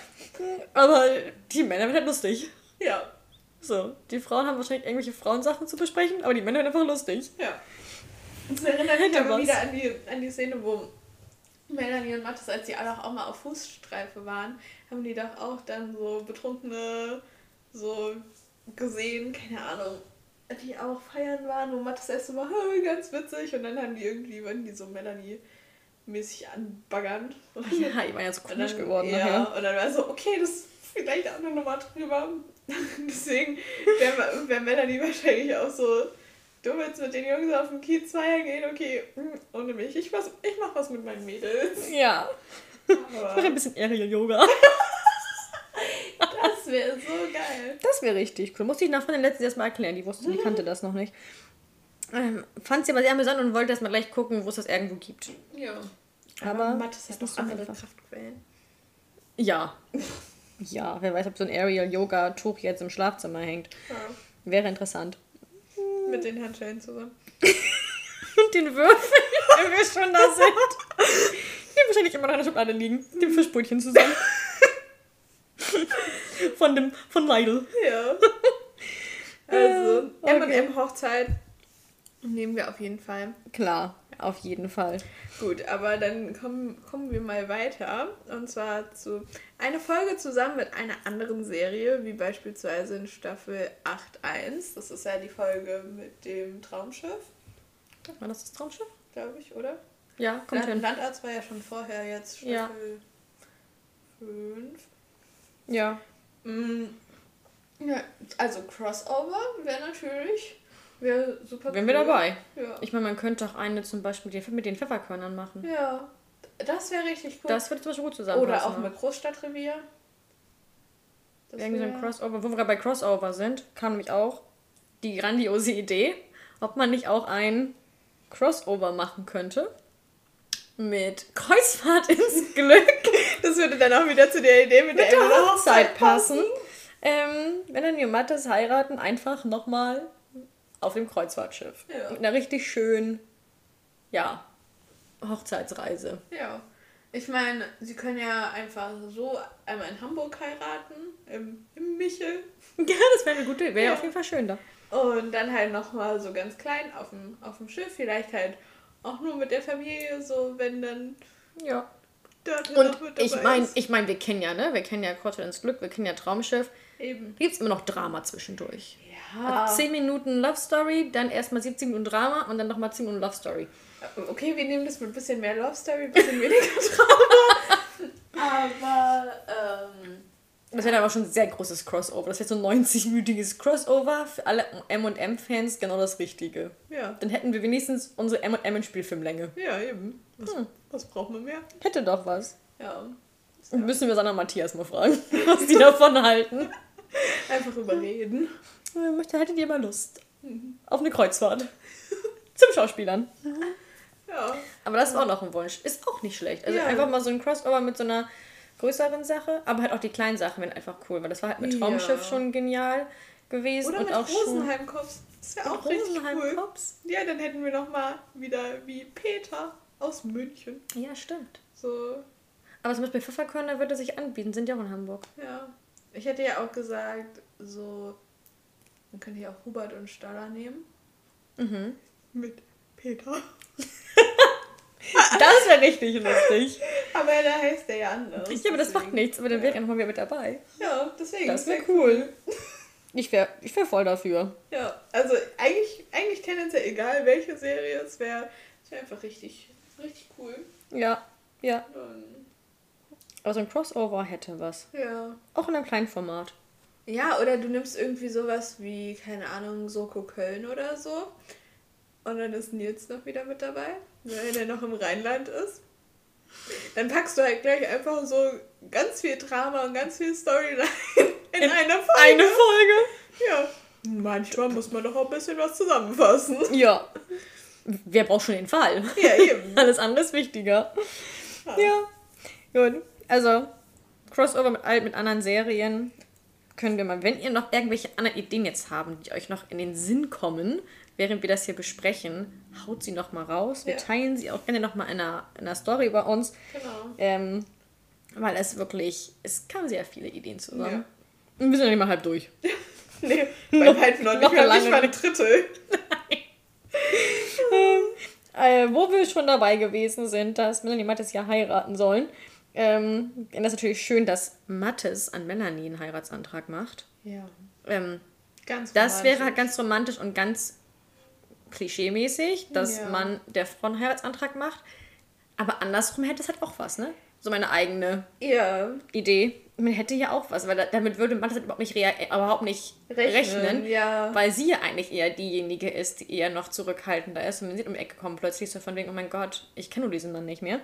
Aber die Männer werden halt lustig. Ja. So, die Frauen haben wahrscheinlich irgendwelche Frauensachen zu besprechen, aber die Männer werden einfach lustig. Ja. Das erinnert mich aber wieder an die, an die Szene, wo Melanie und Mathis, als sie alle auch mal auf Fußstreife waren, haben die doch auch dann so betrunkene so gesehen, keine Ahnung, die auch feiern waren, wo Mathis erst so war, ganz witzig und dann haben die irgendwie, waren die so Melanie mäßig anbaggern. Ja, ich war ja so komisch dann, geworden. Ja, nachher. und dann war so, okay, das ist vielleicht auch eine Nummer drüber. Deswegen wäre wär Melanie wahrscheinlich auch so, du willst mit den Jungs auf den Kiez feiern gehen, okay, hm, ohne mich. Ich, was, ich mach was mit meinen Mädels. Ja. Aber ich mache ein bisschen Aerial Yoga. das wäre so geil. Das wäre richtig cool. Musste ich nach von den letzten erstmal erklären. Die wusste, die kannte das noch nicht. Ähm, fand sie aber sehr amüsant und wollte erstmal gleich gucken, wo es das irgendwo gibt. Ja. Aber, aber Mathe ist doch andere einfach. Kraftquellen. Ja. ja, wer weiß, ob so ein Aerial-Yoga-Tuch jetzt im Schlafzimmer hängt. Ja. Wäre interessant. Mit den Handschellen zusammen. und den Würfeln, wenn wir schon da sind. Die wahrscheinlich immer noch in der Schublade liegen. Dem Fischbrötchen zusammen. von dem, von Lidl. Ja. Also, okay. M&M Hochzeit Nehmen wir auf jeden Fall. Klar, auf jeden Fall. Gut, aber dann kommen, kommen wir mal weiter. Und zwar zu einer Folge zusammen mit einer anderen Serie, wie beispielsweise in Staffel 8.1. Das ist ja die Folge mit dem Traumschiff. War das das Traumschiff? Glaube ich, oder? Ja, kommt Land, hin. Landarzt war ja schon vorher, jetzt Staffel ja. 5. Ja. Mm, ja. Also Crossover wäre natürlich Wäre super Wären wir dabei. Ja. Ich meine, man könnte auch eine zum Beispiel mit den Pfefferkörnern machen. Ja. Das wäre richtig cool. Das würde zum Beispiel gut zusammen. Oder auch mit Großstadtrevier. Irgendwie so ein Crossover. Wo wir gerade bei Crossover sind, kam nämlich auch die grandiose Idee, ob man nicht auch ein Crossover machen könnte. Mit Kreuzfahrt ins Glück. Das würde dann auch wieder zu der Idee mit, mit der, der Hochzeit passen. passen. Ähm, wenn dann die Mattes heiraten, einfach nochmal auf dem Kreuzfahrtschiff. Ja. Mit einer richtig schönen, ja, Hochzeitsreise. Ja. Ich meine, sie können ja einfach so einmal in Hamburg heiraten, im, im Michel. Ja, das wäre eine gute, wäre ja. auf jeden Fall schön da. Und dann halt nochmal so ganz klein auf dem, auf dem Schiff, vielleicht halt auch nur mit der Familie, so wenn dann. Ja. Und ich meine, ich mein, wir kennen ja, ne? Wir kennen ja Kreuzfahrt ins Glück, wir kennen ja Traumschiff. Eben. Gibt es immer noch Drama zwischendurch. Ja. 10 Minuten Love Story, dann erstmal 17 Minuten Drama und dann nochmal 10 Minuten Love Story. Okay, wir nehmen das mit ein bisschen mehr Love Story, ein bisschen weniger Drama. Aber, ähm, Das wäre aber schon ein sehr großes Crossover. Das wäre so ein 90-minütiges Crossover für alle M&M-Fans genau das Richtige. ja. Dann hätten wir wenigstens unsere M&M in Spielfilmlänge. Ja, eben. Was, Hm. was brauchen wir mehr? Hätte doch was. Ja. Und müssen wir und Matthias mal fragen, was die davon halten. Einfach überreden. Äh, Möchte, hättet ihr mal Lust auf eine Kreuzfahrt? Zum Schauspielern. Ja. Aber das ist auch noch ein Wunsch. Ist auch nicht schlecht. Also Ja. einfach mal so ein Crossover mit so einer größeren Sache, aber halt auch die kleinen Sachen wären einfach cool, weil das war halt mit Traumschiff Ja. schon genial gewesen. Oder und mit auch Rosenheim Cops. Das wäre auch richtig cool. Cops. Ja, dann hätten wir noch mal wieder wie Peter aus München. Ja, stimmt. So, Aber zum Beispiel Pfefferkörner würde sich anbieten, sind ja auch in Hamburg. ja. Ich hätte ja auch gesagt, so, man könnte ja auch Hubert und Staller nehmen. Mhm. Mit Peter. Das wäre richtig lustig. Aber da heißt der ja anders. Ja, aber das macht nichts, aber dann wäre er nochmal mit dabei. Ja, deswegen. Das wäre wär cool. Ich wäre ich wär voll dafür. Ja, also eigentlich, eigentlich tendenziell egal, welche Serie es wäre. Es wäre einfach richtig, richtig cool. Ja, ja. Und, Aber so ein Crossover hätte was. ja. Auch in einem kleinen Format. Ja, oder du nimmst irgendwie sowas wie, keine Ahnung, Soko Köln oder so. Und dann ist Nils noch wieder mit dabei, weil er noch im Rheinland ist. Dann packst du halt gleich einfach so ganz viel Drama und ganz viel Storyline in, In einer Folge. Eine Folge? Ja. Manchmal muss man doch auch ein bisschen was zusammenfassen. Ja. Wer braucht schon den Fall? Ja, eben. Alles andere ist wichtiger. Ja. Gut. Also, Crossover mit, mit anderen Serien können wir mal, wenn ihr noch irgendwelche anderen Ideen jetzt haben, die euch noch in den Sinn kommen, während wir das hier besprechen, haut sie noch mal raus. Wir Ja. teilen sie auch gerne noch mal in einer, in einer Story bei uns. Genau. Ähm, weil es wirklich, es kamen sehr viele Ideen zusammen. Ja. Und wir sind ja nicht mal halb durch. Nee, Noch- bei weitem noch nicht noch lange nicht mal ein. Drittel. äh, wo wir schon dabei gewesen sind, dass Melanie Mattes ja heiraten sollen. Ähm, und das ist natürlich schön, dass Mattes an Melanie einen Heiratsantrag macht. Ja. Ähm, Ganz das romantisch. wäre halt ganz romantisch und ganz klischeemäßig, dass Ja. man der Frau einen Heiratsantrag macht. Aber andersrum hätte es halt auch was, ne? So meine eigene Ja, Idee. Man hätte ja auch was, weil da, damit würde Mattes halt überhaupt nicht, äh, überhaupt nicht Rechnen, rechnen, ja. weil sie ja eigentlich eher diejenige ist, die eher noch zurückhaltender ist. Und wenn sie um die Ecke kommt, plötzlich so von wegen, oh mein Gott, ich kenne nur diesen Mann nicht mehr.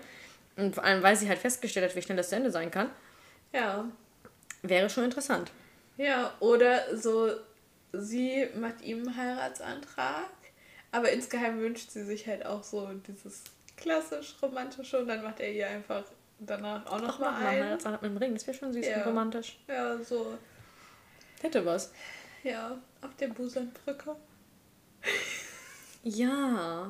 Und vor allem, weil sie halt festgestellt hat, wie schnell das zu Ende sein kann, ja. wäre schon interessant. Ja, oder so, sie macht ihm einen Heiratsantrag, aber insgeheim wünscht sie sich halt auch so dieses klassisch romantische und dann macht er ihr einfach danach auch Ach, noch einen ein. Heiratsantrag mit dem Ring, das wäre schon süß Ja. und romantisch. Ja, so, Hätte was. ja, auf der Busanbrücke. Ja.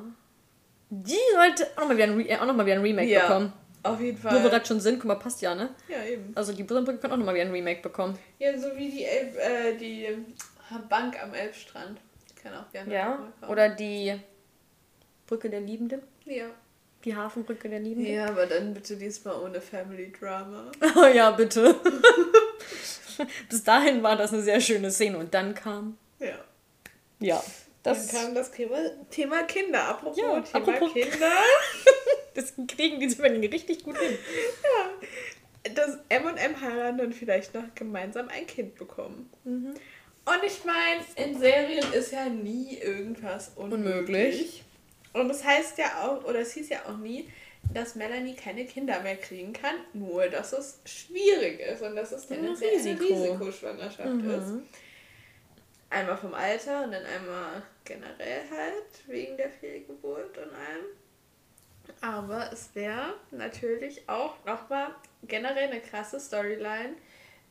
Die sollte auch nochmal wieder, ein Re- äh, auch noch mal wieder ein Remake Ja. bekommen. Auf jeden Wo wir Fall. gerade schon sind, guck mal, passt ja, ne? Ja, eben. Also die Busanbrücke kann auch nochmal wieder ein Remake bekommen. Ja, so wie die, Elb, äh, die Bank am Elbstrand. Kann auch gerne Ja. Oder die Brücke der Liebenden. Ja. Die Hafenbrücke der Liebenden. Ja, aber dann bitte diesmal ohne Family Drama. Oh ja, bitte. Bis dahin war das eine sehr schöne Szene und dann kam. Ja. Ja. Das, Dann kam das Thema, Thema Kinder. Apropos Ja, Thema apropos- Kinder. das kriegen die Zwillinge richtig gut hin. dass M und M heiraten und vielleicht noch gemeinsam ein Kind bekommen. Mhm. Und ich meine, in Serien ist ja nie irgendwas unmöglich. Unmöglich. Und es heißt ja auch, oder es hieß ja auch nie, dass Melanie keine Kinder mehr kriegen kann, nur dass es schwierig ist und dass es tendenziell eine Risiko. Risikoschwangerschaft Mhm. ist. Einmal vom Alter und dann einmal generell halt, wegen der Fehlgeburt und allem. Aber es wäre natürlich auch nochmal generell eine krasse Storyline,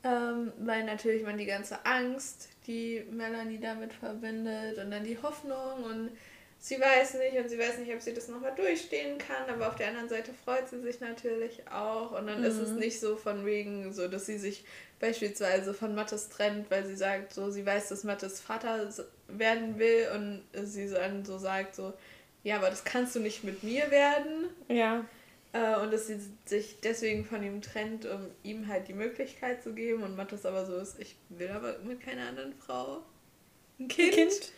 ähm, weil natürlich man die ganze Angst, die Melanie damit verbindet und dann die Hoffnung und sie weiß nicht und sie weiß nicht, ob sie das nochmal durchstehen kann, aber auf der anderen Seite freut sie sich natürlich auch und dann ist es nicht so von wegen, so dass sie sich beispielsweise von Mattes trennt, weil sie sagt, so sie weiß, dass Mattes Vater werden will und sie dann so sagt, so ja, aber das kannst du nicht mit mir werden. Ja. Äh, und dass sie sich deswegen von ihm trennt, um ihm halt die Möglichkeit zu geben. Und Mattes aber so ist, ich will aber mit keiner anderen Frau ein Kind. Kind.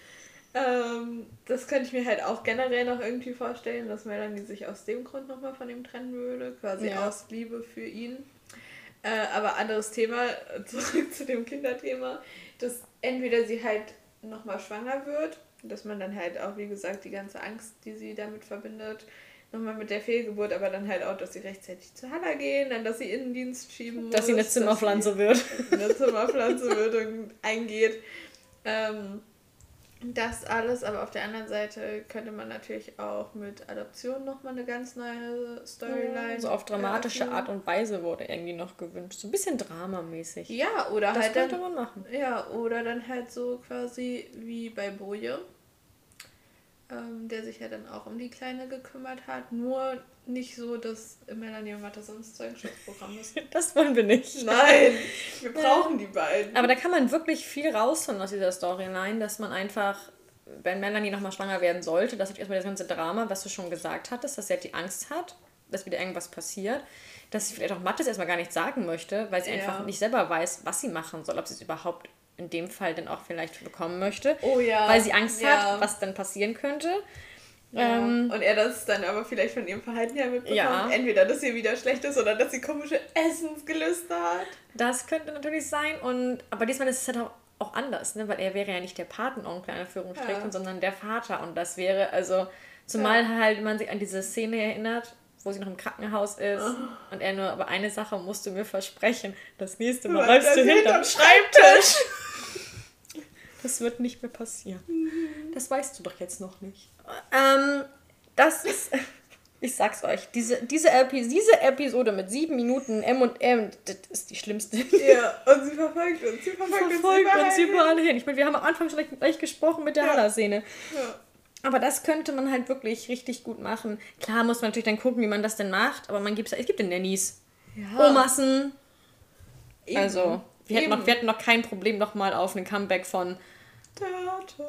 Ähm, das könnte ich mir halt auch generell noch irgendwie vorstellen, dass Melanie sich aus dem Grund nochmal von ihm trennen würde, quasi ja. aus Liebe für ihn. Äh, aber anderes Thema, zurück zu dem Kinderthema, dass entweder sie halt nochmal schwanger wird, dass man dann halt auch, wie gesagt, die ganze Angst, die sie damit verbindet, nochmal mit der Fehlgeburt, aber dann halt auch, dass sie rechtzeitig zu Halla gehen, dann, dass sie Innendienst schieben muss. Dass sie eine Zimmerpflanze wird. Eine Zimmerpflanze wird und eingeht. Ähm, das alles, aber auf der anderen Seite könnte man natürlich auch mit Adoption nochmal eine ganz neue Storyline. Ja, so auf dramatische eröffnen. Art und Weise wurde irgendwie noch gewünscht. So ein bisschen dramamäßig. Ja, oder das halt. könnte dann, man machen. Ja, oder dann halt so quasi wie bei Boje ähm, der sich ja dann auch um die Kleine gekümmert hat. Nur nicht so, dass Melanie und Mathe sonst Zeugenschutzprogramm ist. Das wollen wir nicht. Nein, wir brauchen die beiden. Aber da kann man wirklich viel rausholen aus dieser Storyline, dass man einfach, wenn Melanie nochmal schwanger werden sollte, dass erstmal das ganze Drama, was du schon gesagt hattest, dass sie halt die Angst hat, dass wieder irgendwas passiert, dass sie vielleicht auch Mattes erstmal gar nicht sagen möchte, weil sie ja. einfach nicht selber weiß, was sie machen soll, ob sie es überhaupt in dem Fall dann auch vielleicht bekommen möchte. Oh ja. Weil sie Angst ja. hat, was dann passieren könnte. Ja. Ähm, und er das dann aber vielleicht von ihrem Verhalten her mitbekommt. Ja. Entweder, dass sie wieder schlecht ist oder dass sie komische Essensgelüste hat. Das könnte natürlich sein. Und, aber diesmal ist es halt auch, auch anders, ne? weil er wäre ja nicht der Patenonkel in Anführungsstrichen, ja. sondern der Vater. Und das wäre, also, zumal halt man sich an diese Szene erinnert, wo sie noch im Krankenhaus ist. Oh. Und er nur, aber eine Sache musst du mir versprechen. Das nächste Mal läufst du hinterm Schreibtisch. Das wird nicht mehr passieren. Mhm. Das weißt du doch jetzt noch nicht. Ähm, das ist. Ich sag's euch, diese, diese, Epi diese Episode mit sieben Minuten M&M, das ist die schlimmste. Ja, und sie verfolgt uns. Sie verfolgt, verfolgt uns, uns überall hin. Ich meine, wir haben am Anfang schon gleich gesprochen mit der ja. Halla-Szene. Ja. Aber das könnte man halt wirklich richtig gut machen. Klar muss man natürlich dann gucken, wie man das denn macht, aber man gibt's, es gibt den Nannies. Ja. Omassen. Eben. Also, wir hätten, noch, wir hätten noch kein Problem nochmal auf einen Comeback von Tate.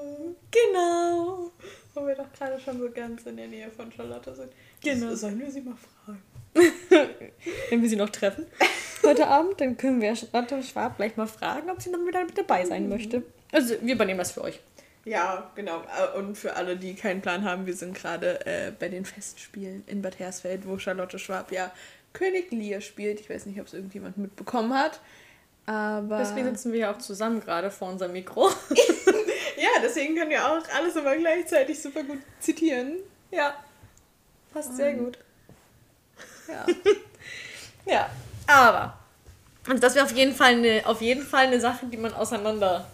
Genau. Wo wir doch gerade schon so ganz in der Nähe von Charlotte sind. Genau. Sollen wir sie mal fragen? Wenn wir sie noch treffen heute Abend, dann können wir Charlotte Schwab gleich mal fragen, ob sie noch wieder mit dabei sein möchte. Also wir übernehmen das für euch. Ja, genau. Und für alle, die keinen Plan haben, wir sind gerade äh, bei den Festspielen in Bad Hersfeld, wo Charlotte Schwab ja König Lear spielt. Ich weiß nicht, ob es irgendjemand mitbekommen hat. Aber deswegen sitzen wir ja auch zusammen gerade vor unserem Mikro. ja, deswegen können wir auch alles immer gleichzeitig super gut zitieren. Ja, passt sehr gut. Ja. ja, aber also das wäre auf jeden Fall eine, auf jeden Fall eine Sache, die man auseinander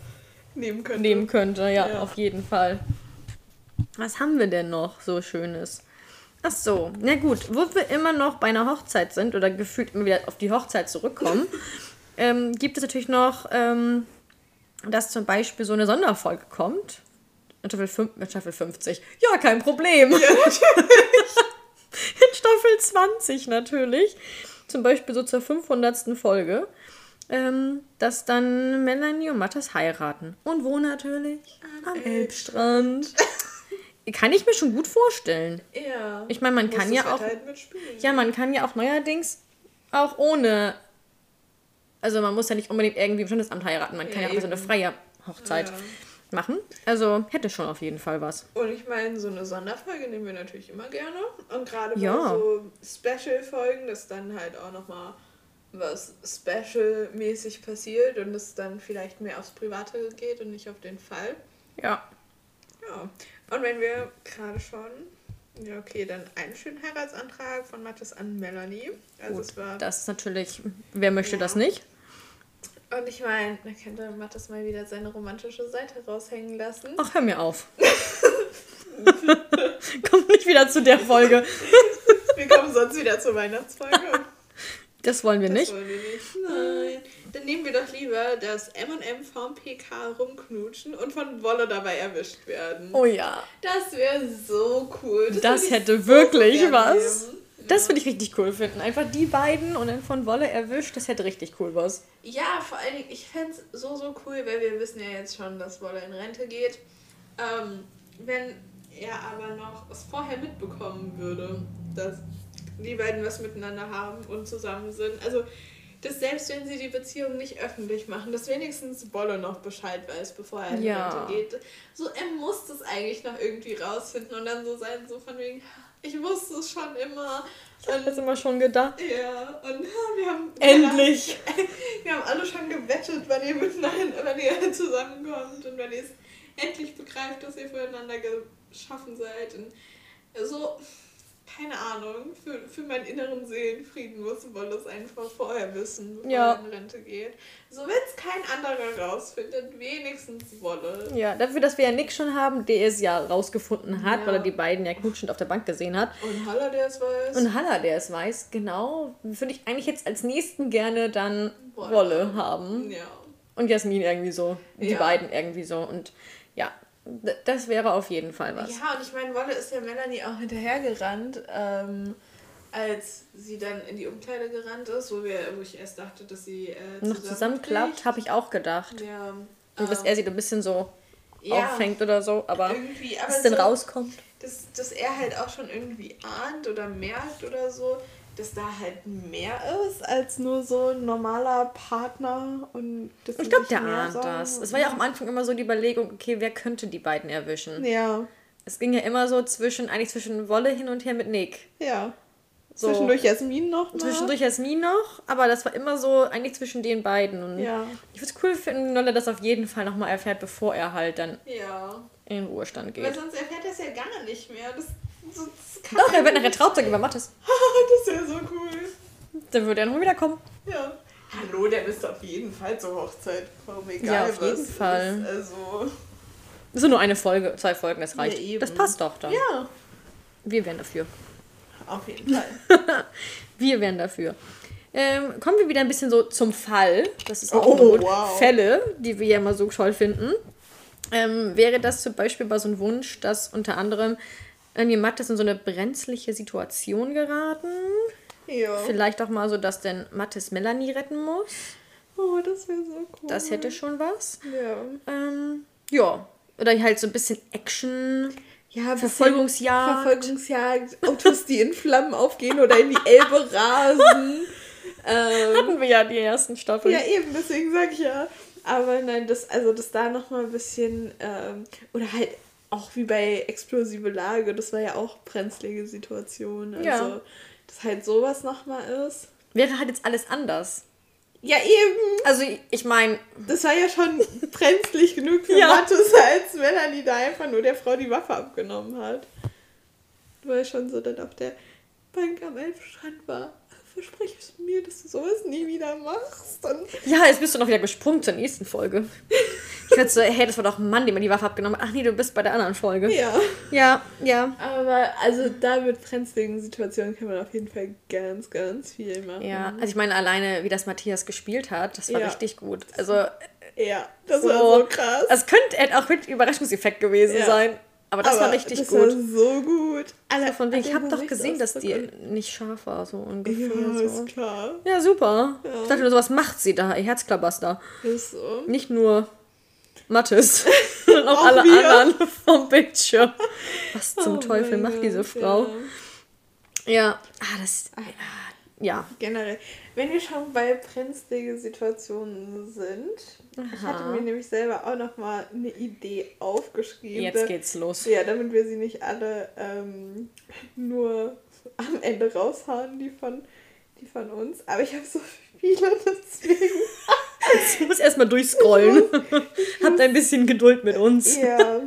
nehmen könnte. Nehmen könnte, ja, ja, auf jeden Fall. Was haben wir denn noch so Schönes? Ach so, na gut, wo wir immer noch bei einer Hochzeit sind oder gefühlt immer wieder auf die Hochzeit zurückkommen, ähm, gibt es natürlich noch, ähm, dass zum Beispiel so eine Sonderfolge kommt. In Staffel, 5, in Staffel 50. Ja, kein Problem. Ja, in Staffel 20 natürlich. Zum Beispiel so zur 500. Folge. Ähm, dass dann Melanie und Matthias heiraten. Und wo natürlich? Am, am Elbstrand. kann ich mir schon gut vorstellen. Ja. Ich meine, man kann ja auch. Halt ja, man kann ja auch neuerdings auch ohne also man muss ja nicht unbedingt irgendwie im Standesamt heiraten. Man kann ja, ja auch so eine freie Hochzeit ja. machen. Also hätte schon auf jeden Fall was. Und ich meine, so eine Sonderfolge nehmen wir natürlich immer gerne. Und gerade ja. bei so Special-Folgen, dass dann halt auch nochmal was Special-mäßig passiert und es dann vielleicht mehr aufs Private geht und nicht auf den Fall. Ja. Ja. Und wenn wir gerade schon ja, okay, dann einen schönen Heiratsantrag von Mathis an Melanie. Also Gut, es war, das ist natürlich, wer möchte ja. das nicht? Und ich meine, da könnte Mathis mal wieder seine romantische Seite raushängen lassen. Ach, hör mir auf. Kommt nicht wieder zu der Folge. wir kommen sonst wieder zur Weihnachtsfolge. Das wollen wir das nicht. Das wollen wir nicht. Nein. Dann nehmen wir doch lieber das M&M vom PK rumknutschen und von Wolle dabei erwischt werden. Oh ja. Das wäre so cool. Das, das hätte so wirklich was. Nehmen. Das würde ich richtig cool finden. Einfach die beiden und dann von Wolle erwischt, das hätte richtig cool was. Ja, vor allen Dingen, ich fände es so, so cool, weil wir wissen ja jetzt schon, dass Wolle in Rente geht. Ähm, wenn er aber noch es vorher mitbekommen würde, dass die beiden was miteinander haben und zusammen sind. Also, dass selbst wenn sie die Beziehung nicht öffentlich machen, dass wenigstens Bolle noch Bescheid weiß, bevor er in Ja. Rente geht. So, er muss das eigentlich noch irgendwie rausfinden und dann so sein, so von wegen, ich wusste es schon immer. Ich hab das immer schon gedacht. Ja, und wir haben. Endlich! Wir haben alle schon gewettet, wann ihr miteinander, wann ihr zusammenkommt und wenn ihr es endlich begreift, dass ihr füreinander geschaffen seid. Und so, keine Ahnung, für, für meinen inneren Seelenfrieden muss Wolle es einfach vorher wissen, bevor Ja. er in Rente geht. So, wenn es kein anderer rausfindet, wenigstens Wolle. Ja, dafür, dass wir ja Nick schon haben, der es ja rausgefunden hat, Ja. weil er die beiden ja knutschend auf der Bank gesehen hat. Und Haller, der es weiß. Und Hannah, der es weiß, genau, würde ich eigentlich jetzt als nächsten gerne dann Wolle. Wolle haben. ja. Und Jasmin irgendwie so. Die Ja. beiden irgendwie so. Und ja, das wäre auf jeden Fall was. Ja, und ich meine, Wolle ist ja Melanie auch hinterhergerannt, ähm, als sie dann in die Umkleide gerannt ist, wo, wir, wo ich erst dachte, dass sie äh, Noch zusammenklappt, habe ich auch gedacht. Ja. Und dass ähm, er sie ein bisschen so ja, auffängt oder so, aber irgendwie, aber was denn so, rauskommt. Dass, dass er halt auch schon irgendwie ahnt oder merkt oder so, dass da halt mehr ist als nur so ein normaler Partner und dass Ich glaube, der ahnt Sorgen das. Es war ja auch am Anfang immer so die Überlegung, okay, wer könnte die beiden erwischen? Ja, Es ging ja immer so zwischen, eigentlich zwischen Wolle hin und her mit Nick. ja. So. Zwischendurch Jasmin noch mal. Zwischendurch Jasmin noch, aber das war immer so eigentlich zwischen den beiden. Und Ja. ich würde es cool finden, wenn Nolle das auf jeden Fall nochmal erfährt, bevor er halt dann Ja. in den Ruhestand Weil geht. sonst erfährt er es ja gar nicht mehr. Das, das, das kann Doch, er wird nachher Trauzeuge bei Mattes. das ist ja so cool. Dann würde er noch wiederkommen. Ja. Hallo, der müsste auf jeden Fall zur Hochzeit kommen, egal Ja, auf jeden Fall. Ist. Also, Das ist nur eine Folge, zwei Folgen, das reicht. Ja, das passt doch dann. ja, Wir wären dafür. auf jeden Fall. Wir wären dafür. Ähm, kommen wir wieder ein bisschen so zum Fall. Das ist auch Oh, wow. Fälle, die wir ja immer so toll finden. Ähm, wäre das zum Beispiel bei so einem Wunsch, dass unter anderem Annie Mattes in so eine brenzliche Situation geraten? Ja. Vielleicht auch mal so, dass denn Mattes Melanie retten muss. Oh, das wäre so cool. Das hätte schon was. Ja. Ähm, ja. Oder halt so ein bisschen Action. Ja, Verfolgungsjagd. Verfolgungsjagd. Autos, die in Flammen aufgehen oder in die Elbe rasen. ähm, Hatten wir ja die ersten Staffeln. ja, eben, deswegen sag ich ja. Aber nein, das, also das da nochmal ein bisschen, ähm, oder halt auch wie bei explosive Lage, das war ja auch brenzlige Situation. Also, Ja. dass halt sowas nochmal ist. Wäre halt jetzt alles anders. Ja, eben. Also ich meine, Das war ja schon brenzlig genug für Ja. Mattes, als Melanie da einfach nur der Frau die Waffe abgenommen hat. Weil schon so dann auf der Bank am Elfstrand war. Versprichst du mir, dass du sowas nie wieder machst? Und ja, jetzt bist du noch wieder gesprungen zur nächsten Folge. Ich werde so, hey, das war doch ein Mann, dem man die Waffe abgenommen hat. Ach nee, du bist bei der anderen Folge. ja. Ja, ja. Aber also da mit brenzligen Situationen kann man auf jeden Fall ganz, ganz viel machen. Ja, also ich meine, alleine, wie das Matthias gespielt hat, das war Ja. richtig gut. Also, Ja, das so, war so krass. Es könnte hätte auch mit Überraschungseffekt gewesen Ja. sein. Aber das war Aber richtig das gut. war so gut. so von wegen, ich habe doch gesehen, dass die nicht scharf war, so ungefähr. Ja, so. ist klar. Ja, super. Ja. Ich dachte nur, sowas macht sie da, ihr Herzklabaster. Ist so. Nicht nur Mattes, sondern auch, Auch alle wir. anderen vom Bildschirm. Was zum Oh Teufel macht diese Frau? Ja. Ja, ah, das. Ja. Generell, wenn wir schon bei brenzlige Situationen sind, ich hatte Aha. mir nämlich selber auch noch mal eine Idee aufgeschrieben. Jetzt geht's los. Ja, damit wir sie nicht alle ähm, nur am Ende raushauen, die von, die von uns. Aber ich habe so viele, deswegen. Ich muss erstmal durchscrollen. Habt ein bisschen Geduld mit uns. Ja,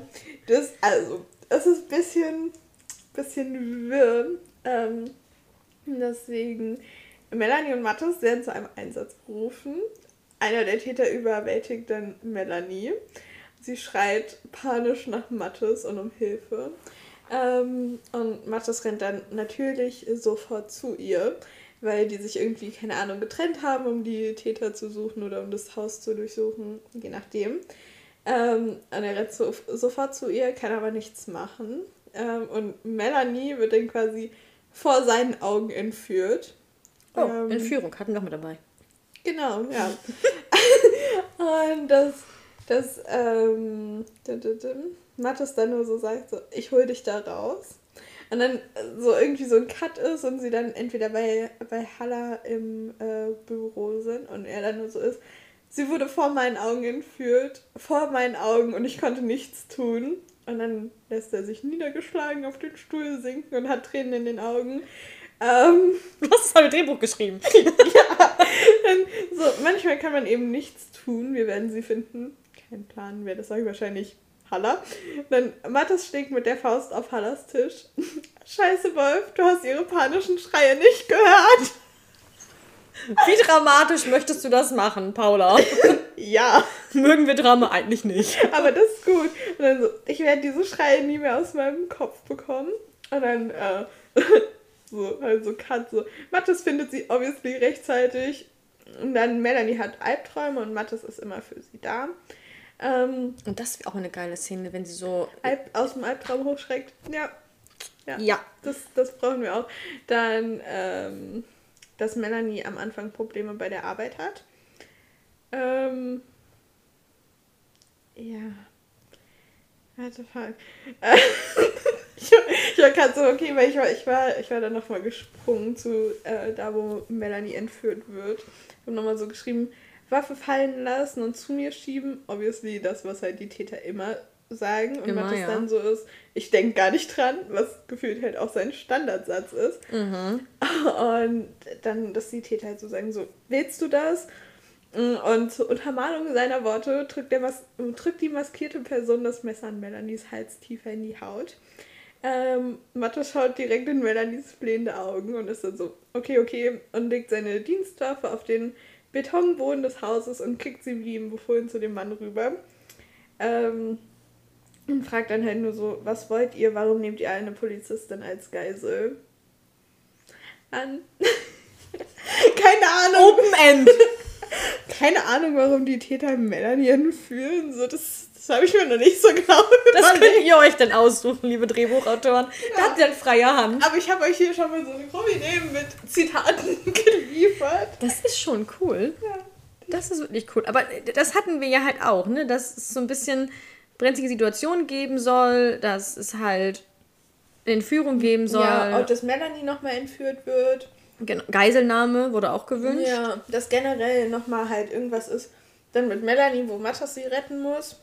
das, also, es ist ein bisschen, bisschen wirr. Ähm, deswegen, Melanie und Mathis werden zu einem Einsatz berufen. Einer der Täter überwältigt dann Melanie. Sie schreit panisch nach Mathis und um Hilfe. Ähm, und Mathis rennt dann natürlich sofort zu ihr, weil die sich irgendwie, keine Ahnung, getrennt haben, um die Täter zu suchen oder um das Haus zu durchsuchen, je nachdem. Ähm, und er rennt so, sofort zu ihr, kann aber nichts machen. Ähm, und Melanie wird dann quasi vor seinen Augen entführt. Oh, Ähm, Entführung hatten wir mit dabei. Genau, ja. und das, das, ähm, Mathis dann nur so sagt, so, ich hol dich da raus. Und dann so irgendwie so ein Cut ist und sie dann entweder bei, bei Halla im äh, Büro sind und er dann nur so ist. Sie wurde vor meinen Augen entführt, vor meinen Augen und ich konnte nichts tun. Und dann lässt er sich niedergeschlagen auf den Stuhl sinken und hat Tränen in den Augen. Ähm, du hast halt Drehbuch geschrieben. ja. so, manchmal kann man eben nichts tun. Wir werden sie finden. Kein Plan, wer das sagt, wahrscheinlich Halla. Dann Mathis schlägt mit der Faust auf Hallas Tisch. Scheiße, Wolf, du hast ihre panischen Schreie nicht gehört. Wie dramatisch möchtest du das machen, Paula? ja. Mögen wir Drama eigentlich nicht. Aber das ist gut. Und dann so, ich werde diese Schreie nie mehr aus meinem Kopf bekommen. Und dann, äh, so, also Cut, so. Mathis findet sie obviously rechtzeitig. Und dann Melanie hat Albträume und Mathis ist immer für sie da. Ähm, und das wäre auch eine geile Szene, wenn sie so. Alp, aus dem Albtraum hochschreckt. Ja. Ja. ja. Das, das brauchen wir auch. Dann, ähm, dass Melanie am Anfang Probleme bei der Arbeit hat. Ähm, ja. Warte, fuck. ich, ich war gerade so, okay, weil ich war, ich war, ich war dann nochmal gesprungen zu äh, da, wo Melanie entführt wird. Ich habe nochmal so geschrieben, Waffe fallen lassen und zu mir schieben. Obviously das, was halt die Täter immer sagen. Und immer, was es ja. dann so ist, ich denke gar nicht dran, was gefühlt halt auch sein Standardsatz ist. Mhm. Und dann, dass die Täter halt so sagen, so, willst du das? Und zur Untermalung seiner Worte drückt, der Mas drückt die maskierte Person das Messer an Melanies Hals tiefer in die Haut. Ähm, Mathe schaut direkt in Melanies flehende Augen und ist dann so, okay, okay, und legt seine Dienstwaffe auf den Betonboden des Hauses und kickt sie wie ihm befohlen zu dem Mann rüber. Ähm, und fragt dann halt nur so, was wollt ihr, warum nehmt ihr eine Polizistin als Geisel? An. Keine Ahnung. Open End. Keine Ahnung, warum die Täter Melanie entführen. So, das, das habe ich mir noch nicht so genau Das könnt ihr euch denn aussuchen, liebe Drehbuchautoren. Ja. Da habt ihr in freier Hand. Aber ich habe euch hier schon mal so eine Kombi mit Zitaten geliefert. Das ist schon cool. Ja. Das ist wirklich cool. Aber das hatten wir ja halt auch, ne? Das ist so ein bisschen brenzlige Situation geben soll, dass es halt Entführung geben soll. Ja, auch dass Melanie nochmal entführt wird. Genau, Geiselnahme wurde auch gewünscht. Ja, dass generell nochmal halt irgendwas ist. Dann mit Melanie, wo Matas sie retten muss.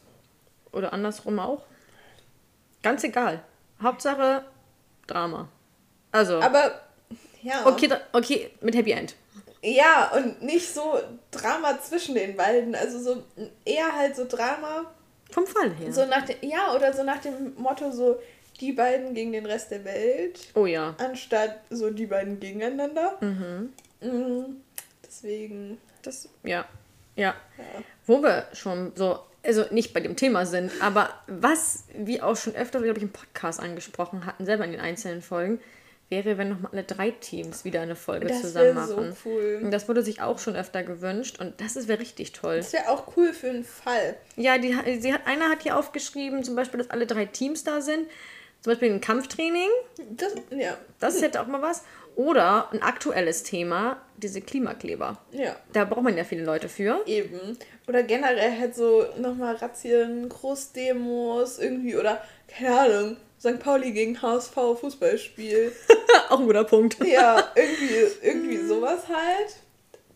Oder andersrum auch. Ganz egal. Hauptsache Drama. Also. Aber, ja. Okay, okay, mit Happy End. Ja, und nicht so Drama zwischen den beiden. Also so eher halt so Drama vom Fall her. So nach dem, ja, oder so nach dem Motto so, die beiden gegen den Rest der Welt. Oh ja. Anstatt so die beiden gegeneinander. Mhm. mhm. Deswegen. Das, ja. ja. Ja. Wo wir schon so, also nicht bei dem Thema sind, aber was wir auch schon öfter, glaube ich, im Podcast angesprochen hatten, selber in den einzelnen Folgen, wäre, wenn nochmal alle drei Teams wieder eine Folge das zusammen machen. So cool. Und das wurde sich auch schon öfter gewünscht und das wäre richtig toll. Das wäre auch cool für einen Fall. Ja, die, sie hat, einer hat hier aufgeschrieben, zum Beispiel, dass alle drei Teams da sind. Zum Beispiel ein Kampftraining. Das, ja. Das hätte auch mal was. Oder ein aktuelles Thema, diese Klimakleber. Ja. Da braucht man ja viele Leute für. Eben. Oder generell halt so nochmal Razzien, Großdemos irgendwie oder keine Ahnung St. Pauli gegen HSV Fußballspiel. Auch ein guter Punkt. ja, irgendwie, irgendwie sowas halt.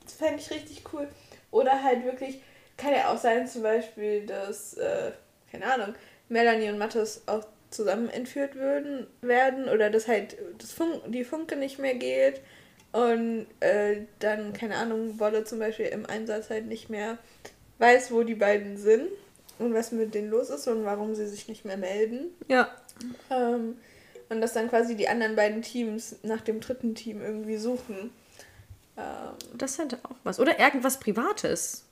Das fände ich richtig cool. Oder halt wirklich, kann ja auch sein, zum Beispiel, dass, äh, keine Ahnung, Melanie und Mathis auch zusammen entführt würden, werden oder dass halt das Fun die Funke nicht mehr geht und äh, dann, keine Ahnung, Wolle zum Beispiel im Einsatz halt nicht mehr weiß, wo die beiden sind und was mit denen los ist und warum sie sich nicht mehr melden. Ja. Ähm, und dass dann quasi die anderen beiden Teams nach dem dritten Team irgendwie suchen. Ähm, das hätte auch was. Oder irgendwas Privates.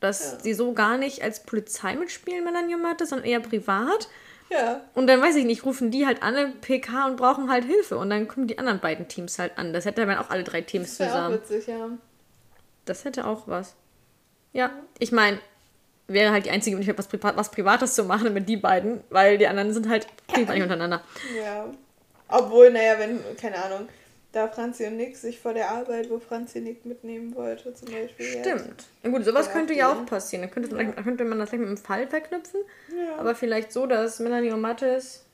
Dass ja. sie so gar nicht als Polizei mitspielen, Melanie Mathe, sondern eher privat. Ja. Und dann weiß ich nicht, rufen die halt an eine PK und brauchen halt Hilfe. Und dann kommen die anderen beiden Teams halt an. Das hätte dann auch alle drei Teams das zusammen. Auch witzig, ja. Das hätte auch was. Ja, ich meine, wäre halt die einzige Möglichkeit, was, Privat, was Privates zu machen mit die beiden, weil die anderen sind halt privat nicht untereinander. Ja. Obwohl, naja, wenn, keine Ahnung, da Franzi und Nick sich vor der Arbeit, wo Franzi Nick mitnehmen wollte, zum Beispiel. Stimmt. Ja, gut, sowas könnte ja auch passieren. Dann könnte, ja. könnte man das vielleicht mit einem Fall verknüpfen. Ja. Aber vielleicht so, dass Melanie und Mathis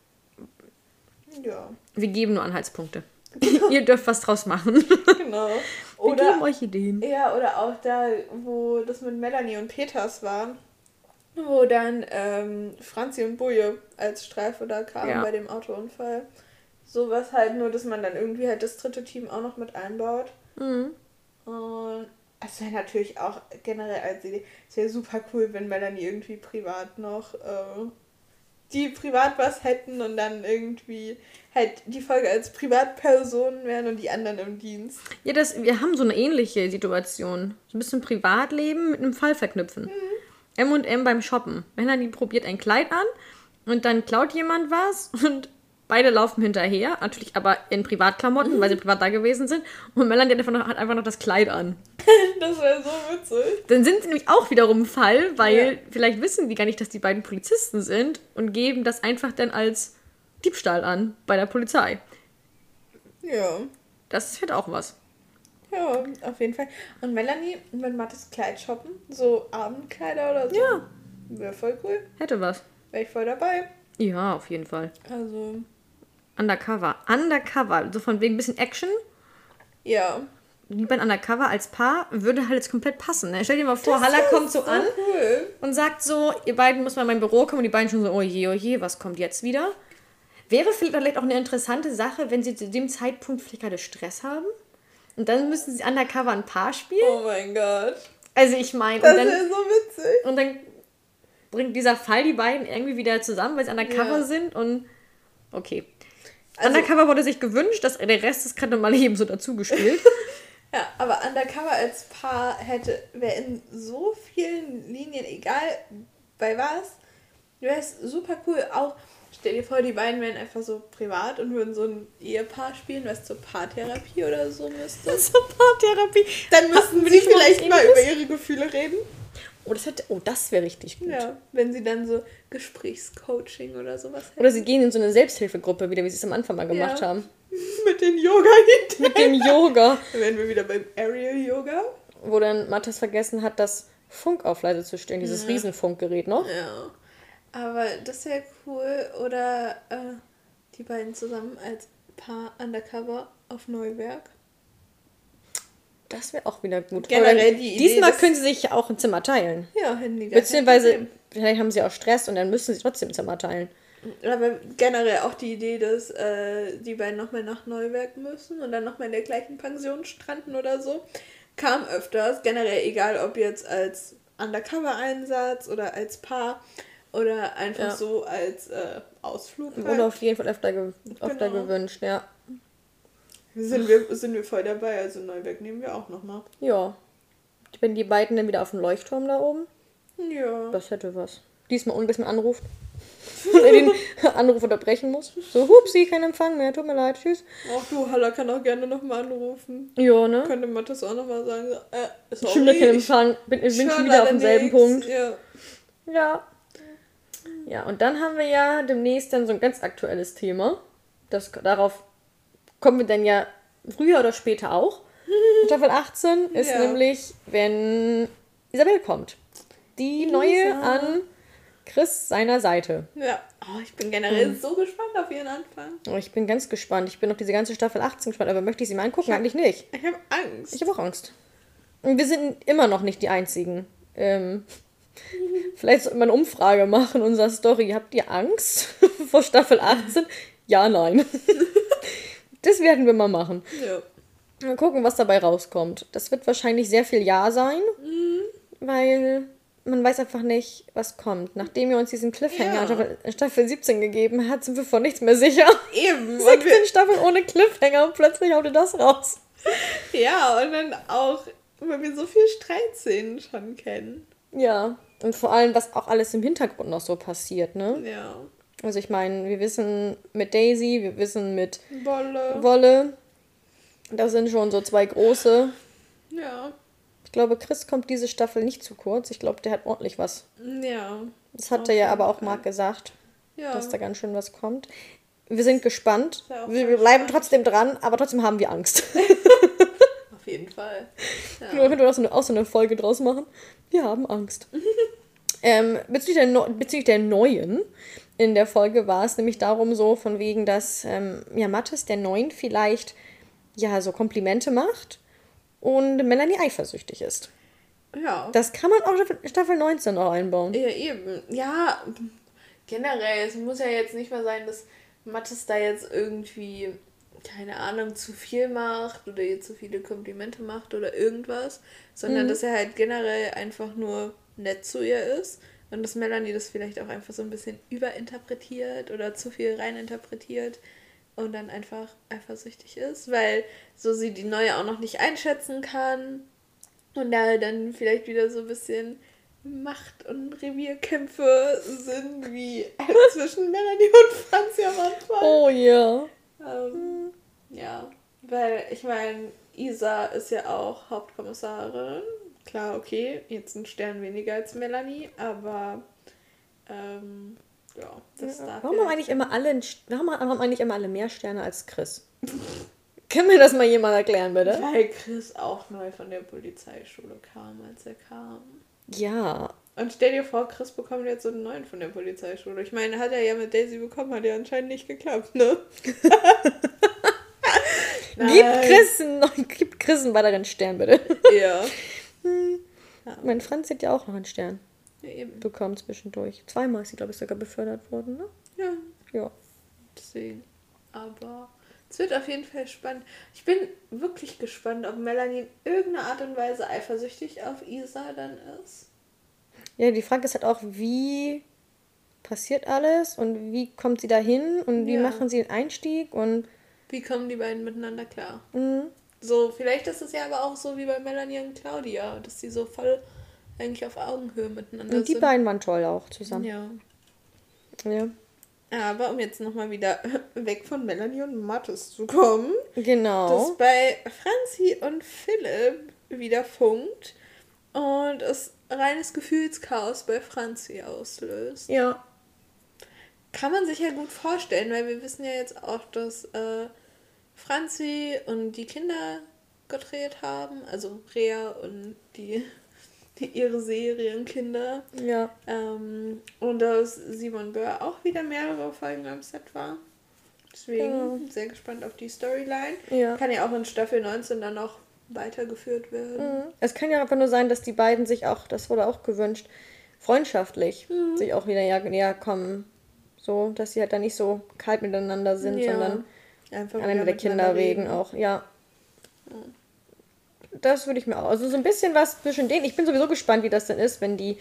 Ja, Wir geben nur Anhaltspunkte. Ihr dürft was draus machen. genau. Wir Oder, geben euch Ideen. ja, oder auch da, wo das mit Melanie und Peters war, wo dann ähm, Franzi und Boje als Streife da kamen Ja. bei dem Autounfall. Sowas halt, nur dass man dann irgendwie halt das dritte Team auch noch mit einbaut. Mhm. Und es wäre natürlich auch generell als Idee, es wäre super cool, wenn Melanie irgendwie privat noch, äh, die privat was hätten und dann irgendwie halt die Folge als Privatpersonen wären und die anderen im Dienst. Ja, das, wir haben so eine ähnliche Situation. So ein bisschen Privatleben mit einem Fall verknüpfen. M und M beim Shoppen. Melanie probiert ein Kleid an und dann klaut jemand was und beide laufen hinterher. Natürlich aber in Privatklamotten, weil sie privat da gewesen sind. Und Melanie hat einfach noch, hat einfach noch das Kleid an. Das wäre so witzig. Dann sind sie nämlich auch wiederum Fall, weil Ja. vielleicht wissen die gar nicht, dass die beiden Polizisten sind und geben das einfach dann als Diebstahl an bei der Polizei. Ja. Das wird auch was. Ja, auf jeden Fall. Und Melanie mit Mattes Kleid shoppen, so Abendkleider oder so. Ja. Wäre voll cool. Hätte was. Wäre ich voll dabei. Ja, auf jeden Fall. Also, Undercover. Undercover. So von wegen ein bisschen Action. ja. Die beiden Undercover als Paar würde halt jetzt komplett passen. Ne? Stell dir mal vor, Halla wär kommt so an Cool. und sagt so, ihr beiden müsst mal in mein Büro kommen und die beiden schon so, oh je, oh je, was kommt jetzt wieder? Wäre vielleicht auch eine interessante Sache, wenn sie zu dem Zeitpunkt vielleicht gerade Stress haben. Und dann müssen sie Undercover ein Paar spielen. Oh mein Gott. Also ich meine, Das und dann, wäre so witzig. und dann bringt dieser Fall die beiden irgendwie wieder zusammen, weil sie Undercover Ja. sind und okay. Also- Undercover wurde sich gewünscht, dass der Rest ist gerade normal eben so dazugespielt. Ja, aber Undercover als Paar hätte, wäre in so vielen Linien, egal bei was, wäre es super cool. Auch, stell dir vor, die beiden wären einfach so privat und würden so ein Ehepaar spielen, was zur Paartherapie oder so müsste. so Paartherapie. Dann müssten wir mal vielleicht mal über ihre Gefühle reden. Oh, das, hätte, oh, das wäre richtig gut. Ja, wenn sie dann so Gesprächscoaching oder sowas hätten. Oder sie gehen in so eine Selbsthilfegruppe wieder, wie sie es am Anfang mal gemacht Ja. haben. Mit den yoga Mit dem Yoga. Dann wären wir wieder beim Aerial Yoga. Wo dann Mathis vergessen hat, das Funk auf leise zu stellen, dieses Riesenfunkgerät noch. Ja. Aber das wäre cool. Oder äh, die beiden zusammen als Paar undercover auf Neuwerk. Das wäre auch wieder gut. Generell die Idee, Diesmal können sie sich auch ein Zimmer teilen. Ja, hätten die Beziehungsweise, vielleicht haben sie auch Stress und dann müssen sie trotzdem ein Zimmer teilen. Aber generell auch die Idee, dass äh, die beiden nochmal nach Neuwerk müssen und dann nochmal in der gleichen Pension stranden oder so, kam öfters. Generell egal, ob jetzt als Undercover-Einsatz oder als Paar oder einfach Ja. so als äh, Ausflug. Halt. Wurde auf jeden Fall öfter, ge öfter Genau. gewünscht, ja. Sind wir, sind wir voll dabei, also Neuwerk nehmen wir auch nochmal. Ja. Wenn die beiden dann wieder auf dem Leuchtturm da oben, Ja. das hätte was. Diesmal ohne, bis man anruft. Und den Anruf unterbrechen muss. So, hupsi, kein Empfang mehr, tut mir leid, tschüss. Auch du, Halla, kann auch gerne nochmal anrufen. Ja, ne? Könnte Mathis auch nochmal sagen, so, äh, Schon wieder kein ich Empfang. Bin, bin schon wieder auf demselben. Punkt. Ja. Ja. Ja, und dann haben wir ja demnächst dann so ein ganz aktuelles Thema. Das, darauf kommen wir dann ja früher oder später auch. Staffel 18 ist Ja. nämlich, wenn Isabel kommt. Die neue Isa. an Chris seiner Seite. Ja. Oh, ich bin generell Mhm. so gespannt auf ihren Anfang. Oh, ich bin ganz gespannt. Ich bin auf diese ganze Staffel 18 gespannt, aber möchte ich sie mal angucken? Eigentlich nicht. Ich habe Angst. Ich habe auch Angst. Und wir sind immer noch nicht die Einzigen. Ähm, vielleicht sollten wir eine Umfrage machen, unserer Story. Habt ihr Angst vor Staffel 18? Ja, nein. Das werden wir mal machen. ja. Mal gucken, was dabei rauskommt. Das wird wahrscheinlich sehr viel Ja sein, weil man weiß einfach nicht, was kommt. Nachdem ihr uns diesen Cliffhanger Ja. in Staffel, in Staffel 17 gegeben hat, sind wir von nichts mehr sicher. Eben. Und 16 wir, Staffeln ohne Cliffhanger und plötzlich haut ihr das raus. ja, und dann auch, weil wir so viel Streitszenen schon kennen. Ja, und vor allem, was auch alles im Hintergrund noch so passiert, ne? Ja. Also ich meine, wir wissen mit Daisy, wir wissen mit Wolle. Wolle, das sind schon so zwei große. Ja. Ich glaube, Chris kommt diese Staffel nicht zu kurz. Ich glaube, der hat ordentlich was. Ja. Das hat er ja aber auch. Marc gesagt, Ja. dass da ganz schön was kommt. Wir sind gespannt. Ja, Wir, bleiben gespannt. trotzdem dran, aber trotzdem haben wir Angst. Auf jeden Fall. Ja. können auch so, eine, auch so eine Folge draus machen. Wir haben Angst. ähm, bezüglich, der, Neu- bezüglich der neuen in der Folge war es nämlich darum so, von wegen, dass ähm, ja, Mattes der Neun vielleicht ja so Komplimente macht und Melanie eifersüchtig ist. Ja. Das kann man auch Staffel- Staffel 19 auch einbauen. Ja, eben. Ja, generell, es muss ja jetzt nicht mal sein, dass Mattes da jetzt irgendwie, keine Ahnung, zu viel macht oder ihr zu viele Komplimente macht oder irgendwas, sondern dass er halt generell einfach nur nett zu ihr ist und dass Melanie das vielleicht auch einfach so ein bisschen überinterpretiert oder zu viel reininterpretiert und dann einfach eifersüchtig ist, weil so sie die neue auch noch nicht einschätzen kann und da dann vielleicht wieder so ein bisschen Macht- und Revierkämpfe sind, wie zwischen Melanie und Franzi am Anfang. Oh ja. Ähm, ja, weil ich meine, Isa ist ja auch Hauptkommissarin. Klar, okay, jetzt ein Stern weniger als Melanie, aber ähm, ja, das darf Warum ja- haben eigentlich immer alle, warum haben eigentlich immer alle mehr Sterne als Chris? Kann mir das mal jemand erklären, bitte? Weil Chris auch neu von der Polizeischule kam, als er kam. Ja. Und stell dir vor, Chris bekommt jetzt so einen neuen von der Polizeischule. Ich meine, hat er ja mit Daisy bekommen, hat ja anscheinend nicht geklappt, ne? Gib Chris, einen, neuen- gib Chris einen weiteren Stern, bitte. Ja. Mein Franz hat ja auch noch einen Stern ja eben. bekommen zwischendurch. Zweimal ist sie, glaube ich, sogar befördert worden, ne? Ja, Ja. deswegen. Aber es wird auf jeden Fall spannend. Ich bin wirklich gespannt, ob Melanie in irgendeiner Art und Weise eifersüchtig auf Isa dann ist. Ja, die Frage ist halt auch, wie passiert alles und wie kommt sie dahin und wie Ja. machen sie den Einstieg und Wie kommen die beiden miteinander klar? mh, So, vielleicht ist es ja aber auch so wie bei Melanie und Claudia, dass die so voll eigentlich auf Augenhöhe miteinander und die sind. beiden waren toll auch zusammen. Ja. Ja. Aber um jetzt nochmal wieder weg von Melanie und Mattes zu kommen, Genau. dass bei Franzi und Philipp wieder funkt und es reines Gefühlschaos bei Franzi auslöst. Ja. Kann man sich ja gut vorstellen, weil wir wissen ja jetzt auch, dass äh, Franzi und die Kinder gedreht haben, also Rea und die, die ihre Serienkinder. Ja. Ähm, und dass Simon Böhr auch wieder mehrere Folgen am Set war. Deswegen Genau. sehr gespannt auf die Storyline. Ja. Kann ja auch in Staffel 19 dann noch weitergeführt werden. Mhm. Es kann ja einfach nur sein, dass die beiden sich auch, das wurde auch gewünscht, freundschaftlich Mhm. sich auch wieder näher, näher kommen. So, dass sie halt dann nicht so kalt miteinander sind, Ja. sondern Einfach alleine der Kinder wegen reden. auch, ja. Das würde ich mir auch. Also so ein bisschen was zwischen denen. Ich bin sowieso gespannt, wie das denn ist, wenn die,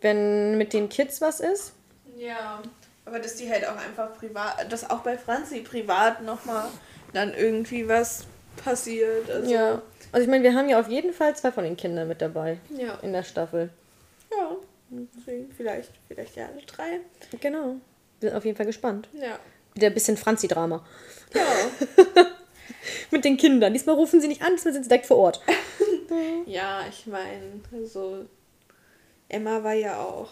wenn mit den Kids was ist. Ja, aber dass die halt auch einfach privat, dass auch bei Franzi privat nochmal dann irgendwie was passiert. Also, Ja. Also ich meine, wir haben ja auf jeden Fall zwei von den Kindern mit dabei Ja. in der Staffel. Ja. Deswegen vielleicht, vielleicht ja alle drei. Genau. Wir sind auf jeden Fall gespannt. Ja. Wieder ein bisschen Franzi-Drama. Ja. Mit den Kindern. Diesmal rufen sie nicht an, diesmal sind sie direkt vor Ort. ja, ich meine, so Emma war ja auch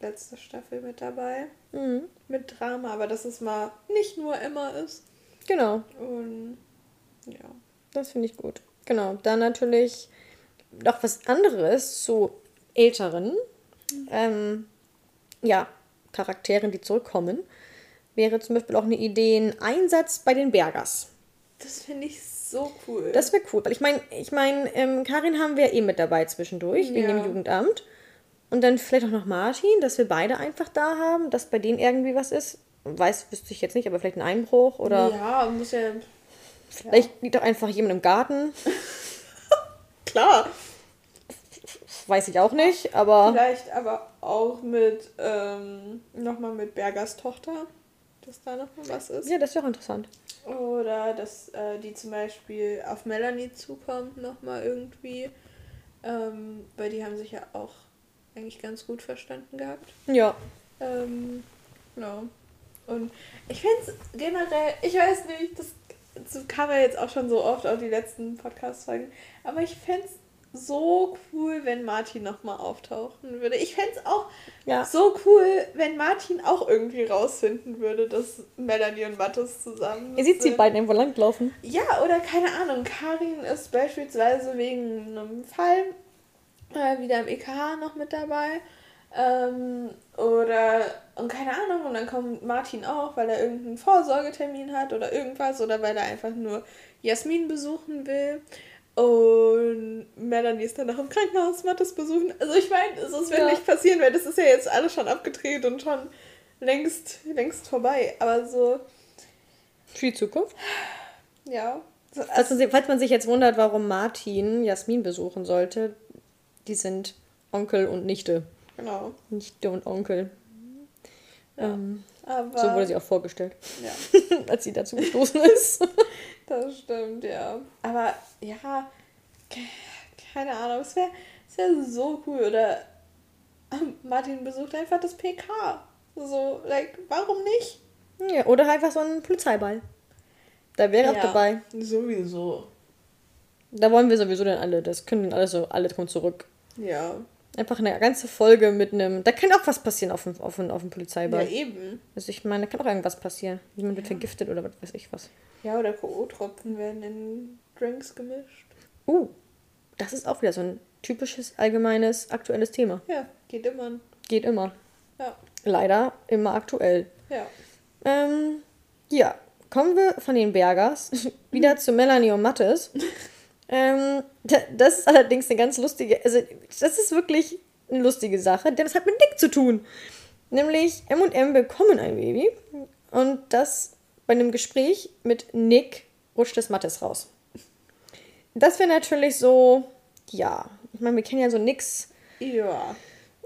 letzte Staffel mit dabei. Mhm. Mit Drama, aber dass es mal nicht nur Emma ist. Genau. Und ja. Das finde ich gut. Genau. Dann natürlich noch was anderes zu älteren, ähm, ja, Charakteren, die zurückkommen. Wäre zum Beispiel auch eine Idee, ein Einsatz bei den Bergers. Das finde ich so cool. Das wäre cool, weil ich meine, ich meine, ähm, Karin haben wir eh mit dabei zwischendurch, wegen Ja. dem Jugendamt. Und dann vielleicht auch noch Martin, dass wir beide einfach da haben, dass bei denen irgendwie was ist. Weiß, wüsste ich jetzt nicht, aber vielleicht ein Einbruch oder ja, muss ja. vielleicht liegt auch einfach jemand im Garten. Klar. Weiß ich auch nicht, aber Vielleicht aber auch mit, ähm, nochmal mit Bergers Tochter, dass da nochmal was ist. ja, das wäre auch interessant. Oder dass äh, die zum Beispiel auf Melanie zukommt, nochmal irgendwie. Ähm, weil die haben sich ja auch eigentlich ganz gut verstanden gehabt. Ja, Ähm, ja. Und ich finde es generell, ich weiß nicht, das, das kam ja jetzt auch schon so oft auf die letzten Podcast-Folgen, aber ich fände es so cool, wenn Martin nochmal auftauchen würde. Ich fände es auch Ja. so cool, wenn Martin auch irgendwie rausfinden würde, dass Melanie und Mattes zusammen ihr seht sie beiden irgendwo langlaufen. Ja, oder keine Ahnung, Karin ist beispielsweise wegen einem Fall äh, wieder im EKH noch mit dabei. Ähm, oder, und keine Ahnung, und dann kommt Martin auch, weil er irgendeinen Vorsorgetermin hat oder irgendwas, oder weil er einfach nur Jasmin besuchen will. Und Melanie ist dann noch im Krankenhaus, Mattes besuchen. Also ich meine, es wird Ja. nicht passieren, weil das ist ja jetzt alles schon abgedreht und schon längst, längst vorbei. Aber so, Für die Zukunft. ja. So, Falls man, sich- falls man sich jetzt wundert, warum Martin Jasmin besuchen sollte, die sind Onkel und Nichte. genau. Nichte und Onkel. Ähm, Aber, so wurde sie auch vorgestellt, ja. als sie dazu gestoßen ist. Das stimmt, ja. Aber ja, ke- keine Ahnung, es wäre es wär so cool. Oder ähm, Martin besucht einfach das PK. So, like, warum nicht? ja, oder einfach so ein Polizeiball. Da wäre auch Ja, dabei. Sowieso. Da wollen wir sowieso dann alle. Das können dann alle so, alle kommen zurück. Ja. Einfach eine ganze Folge mit einem. Da kann auch was passieren auf dem, auf dem, auf dem Ja, Polizeiball. eben. Also ich meine, da kann auch irgendwas passieren. Jemand wird vergiftet oder was weiß ich was. Ja, oder K.O.-Tropfen werden in Drinks gemischt. Uh, das ist auch wieder so ein typisches, allgemeines, aktuelles Thema. Ja, geht immer. Geht immer. Ja. Leider immer aktuell. Ja. Ähm, ja, kommen wir von den Bergers wieder zu Melanie und Mattes. ähm, da- das ist allerdings eine ganz lustige, also das ist wirklich eine lustige Sache, denn es hat mit Nick zu tun. Nämlich M und M bekommen ein Baby und das bei einem Gespräch mit Nick rutscht das Mattes raus. Das wäre natürlich so, ja, ich meine, wir kennen ja so Nicks Ja.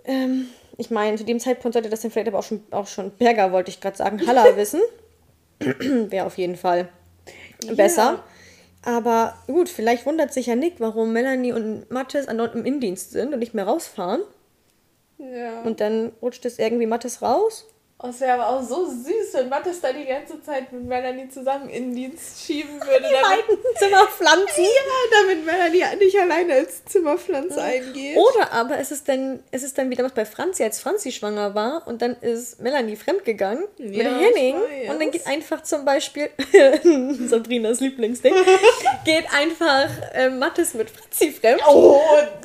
ähm, ich meine, zu dem Zeitpunkt sollte das dann vielleicht aber auch schon, auch schon Berger, wollte ich gerade sagen, Haller wissen. Wäre auf jeden Fall besser. Aber gut, vielleicht wundert sich ja Nick, warum Melanie und Mathis im Indienst sind und nicht mehr rausfahren. Ja. Und dann rutscht es irgendwie Mathis raus. Oh, es wäre aber auch so süß, wenn Mattes da die ganze Zeit mit Melanie zusammen in den Dienst schieben würde. Die damit, beiden Zimmerpflanzen. ja, damit Melanie nicht alleine als Zimmerpflanze eingeht. Oder aber ist es denn, ist es dann wieder was bei Franzi, als Franzi schwanger war und dann ist Melanie fremdgegangen mit Ja, Henning ich weiß. und dann geht einfach zum Beispiel Sabrinas Lieblingsding, geht einfach äh, Mattes mit Franzi fremd. Oh,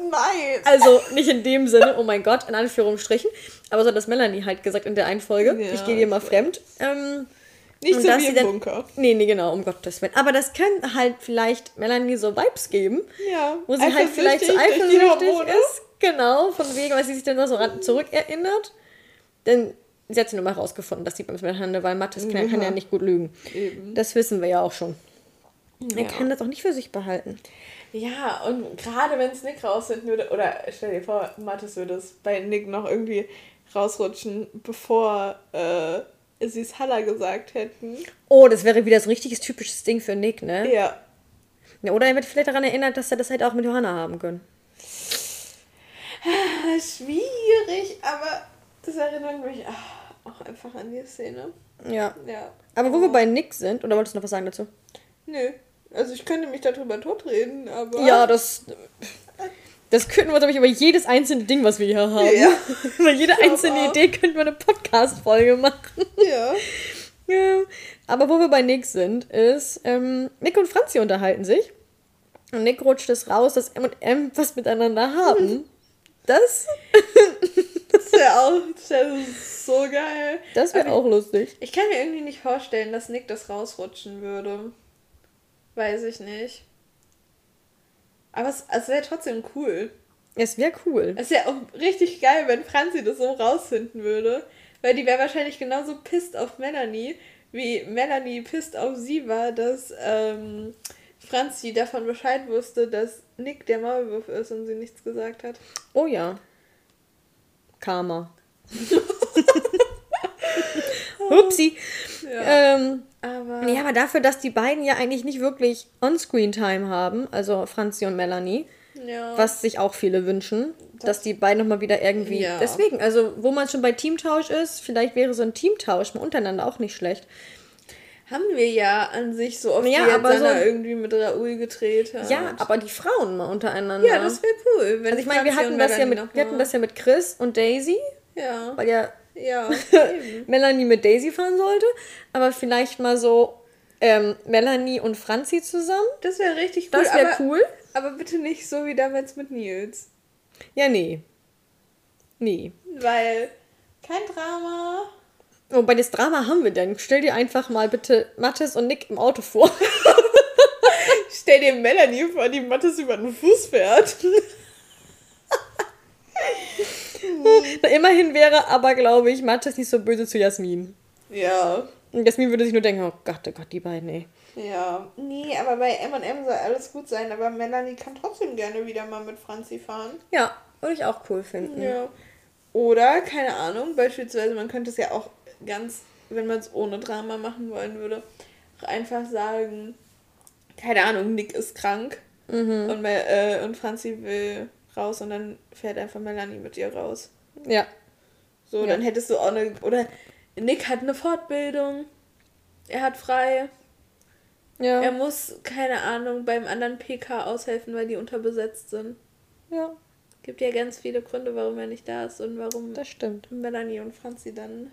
nein. Also nicht in dem Sinne, oh mein Gott, in Anführungsstrichen, aber so hat das Melanie halt gesagt in der einen Folge. Ja, ich gehe dir mal fremd. Ähm, Nicht so wie im dann- Bunker. nee, nee, genau, um Gottes Willen. Aber das kann halt vielleicht Melanie so Vibes geben. Ja. Wo sie halt vielleicht so eifersüchtig ist. Genau, von wegen, weil sie sich dann nur so zurückerinnert. Denn sie hat sie nur mal rausgefunden, dass sie beim miteinander weil Mathis kann, kann ja Ja. nicht gut lügen. Eben. Das wissen wir ja auch schon. Er Ja. kann das auch nicht für sich behalten. Ja, und gerade wenn es Nick rausfinden würde, oder stell dir vor, Mathis würde es bei Nick noch irgendwie rausrutschen, bevor äh, sie es Halla gesagt hätten. Oh, das wäre wieder so ein richtiges typisches Ding für Nick, ne? Ja. Ja, oder er wird vielleicht daran erinnert, dass er das halt auch mit Johanna haben können. Ah, Schwierig, aber das erinnert mich auch einfach an die Szene. Ja. Ja. Aber wo wir bei Nick sind, oder wolltest du noch was sagen dazu? Nö. Also ich könnte mich darüber totreden, aber. Ja, das. Das könnten wir, glaube ich, über jedes einzelne Ding, was wir hier haben. Ja. über jede einzelne auch. Idee könnten wir eine Podcast-Folge machen. Ja. Ja. Aber wo wir bei Nick sind, ist, ähm, Nick und Franzi unterhalten sich. Und Nick rutscht es raus, dass M und M was miteinander haben. Das, Das wäre auch das wär so geil. das wäre Aber auch lustig. Ich kann mir irgendwie nicht vorstellen, dass Nick das rausrutschen würde. Weiß ich nicht. Aber es, es wäre trotzdem cool. Es wäre cool. Es wäre auch richtig geil, wenn Franzi das so rausfinden würde. Weil die wäre wahrscheinlich genauso pisst auf Melanie, wie Melanie pisst auf sie war, dass ähm, Franzi davon Bescheid wusste, dass Nick der Maulwurf ist und sie nichts gesagt hat. Oh ja. Karma. Upsi. Ja. Ähm, Aber ja, aber dafür, dass die beiden ja eigentlich nicht wirklich On-Screen-Time haben, also Franzi und Melanie, ja. was sich auch viele wünschen, dass die beiden nochmal wieder irgendwie. Ja. Deswegen, also wo man schon bei Teamtausch ist, vielleicht wäre so ein Teamtausch mal untereinander auch nicht schlecht. haben wir ja an sich so oft Ja, aber so- irgendwie mit Raoul gedreht hat. Ja, aber die Frauen mal untereinander. Ja, das wäre cool. Wenn also ich meine, wir hatten das ja mit, wir hatten das ja mit Chris und Daisy, Ja, weil ja ja. Melanie mit Daisy fahren sollte, aber vielleicht mal so ähm, Melanie und Franzi zusammen. Das wäre richtig cool. Das wäre cool. aber bitte nicht so wie damals mit Nils. Ja, nee. Nee. Weil kein Drama. Wobei das Drama haben wir denn. Stell dir einfach mal bitte Mathis und Nick im Auto vor. Stell dir Melanie vor, die Mattes über den Fuß fährt. Immerhin wäre aber, glaube ich, Mathis nicht so böse zu Jasmin. Ja. Und Jasmin würde sich nur denken, oh Gott, oh Gott, die beiden, ey. Ja. Nee, aber bei M&M soll alles gut sein, aber Melanie kann trotzdem gerne wieder mal mit Franzi fahren. Ja, würde ich auch cool finden. Ja. Oder, keine Ahnung, beispielsweise, man könnte es ja auch ganz, wenn man es ohne Drama machen wollen würde, einfach sagen, keine Ahnung, Nick ist krank und, Mel äh, und Franzi will raus und dann fährt einfach Melanie mit ihr raus. Ja. So, Ja. dann hättest du auch eine, oder Nick hat eine Fortbildung, er hat frei, Ja. er muss, keine Ahnung, beim anderen PK aushelfen, weil die unterbesetzt sind. ja, Gibt ja ganz viele Gründe, warum er nicht da ist und warum das stimmt. Melanie und Franzi dann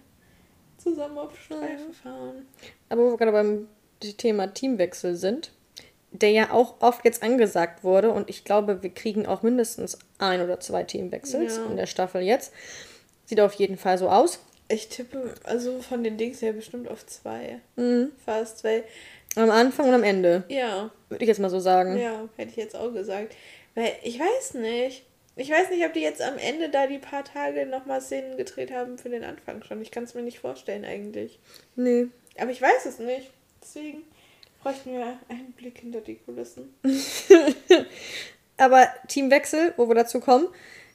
zusammen auf Streife fahren. Aber wo wir gerade beim Thema Teamwechsel sind, der ja auch oft jetzt angesagt wurde und ich glaube, wir kriegen auch mindestens ein oder zwei Teamwechsels Ja. in der Staffel jetzt. Sieht auf jeden Fall so aus. Ich tippe, also von den Dings her bestimmt auf zwei. Mhm. Fast, weil, Am Anfang und am Ende, ja, würde ich jetzt mal so sagen. ja, hätte ich jetzt auch gesagt. Weil, ich weiß nicht. Ich weiß nicht, ob die jetzt am Ende da die paar Tage nochmal Szenen gedreht haben für den Anfang schon. Ich kann es mir nicht vorstellen eigentlich. Nee. Aber ich weiß es nicht. Deswegen bräuchten wir einen Blick hinter die Kulissen. Aber Teamwechsel, wo wir dazu kommen,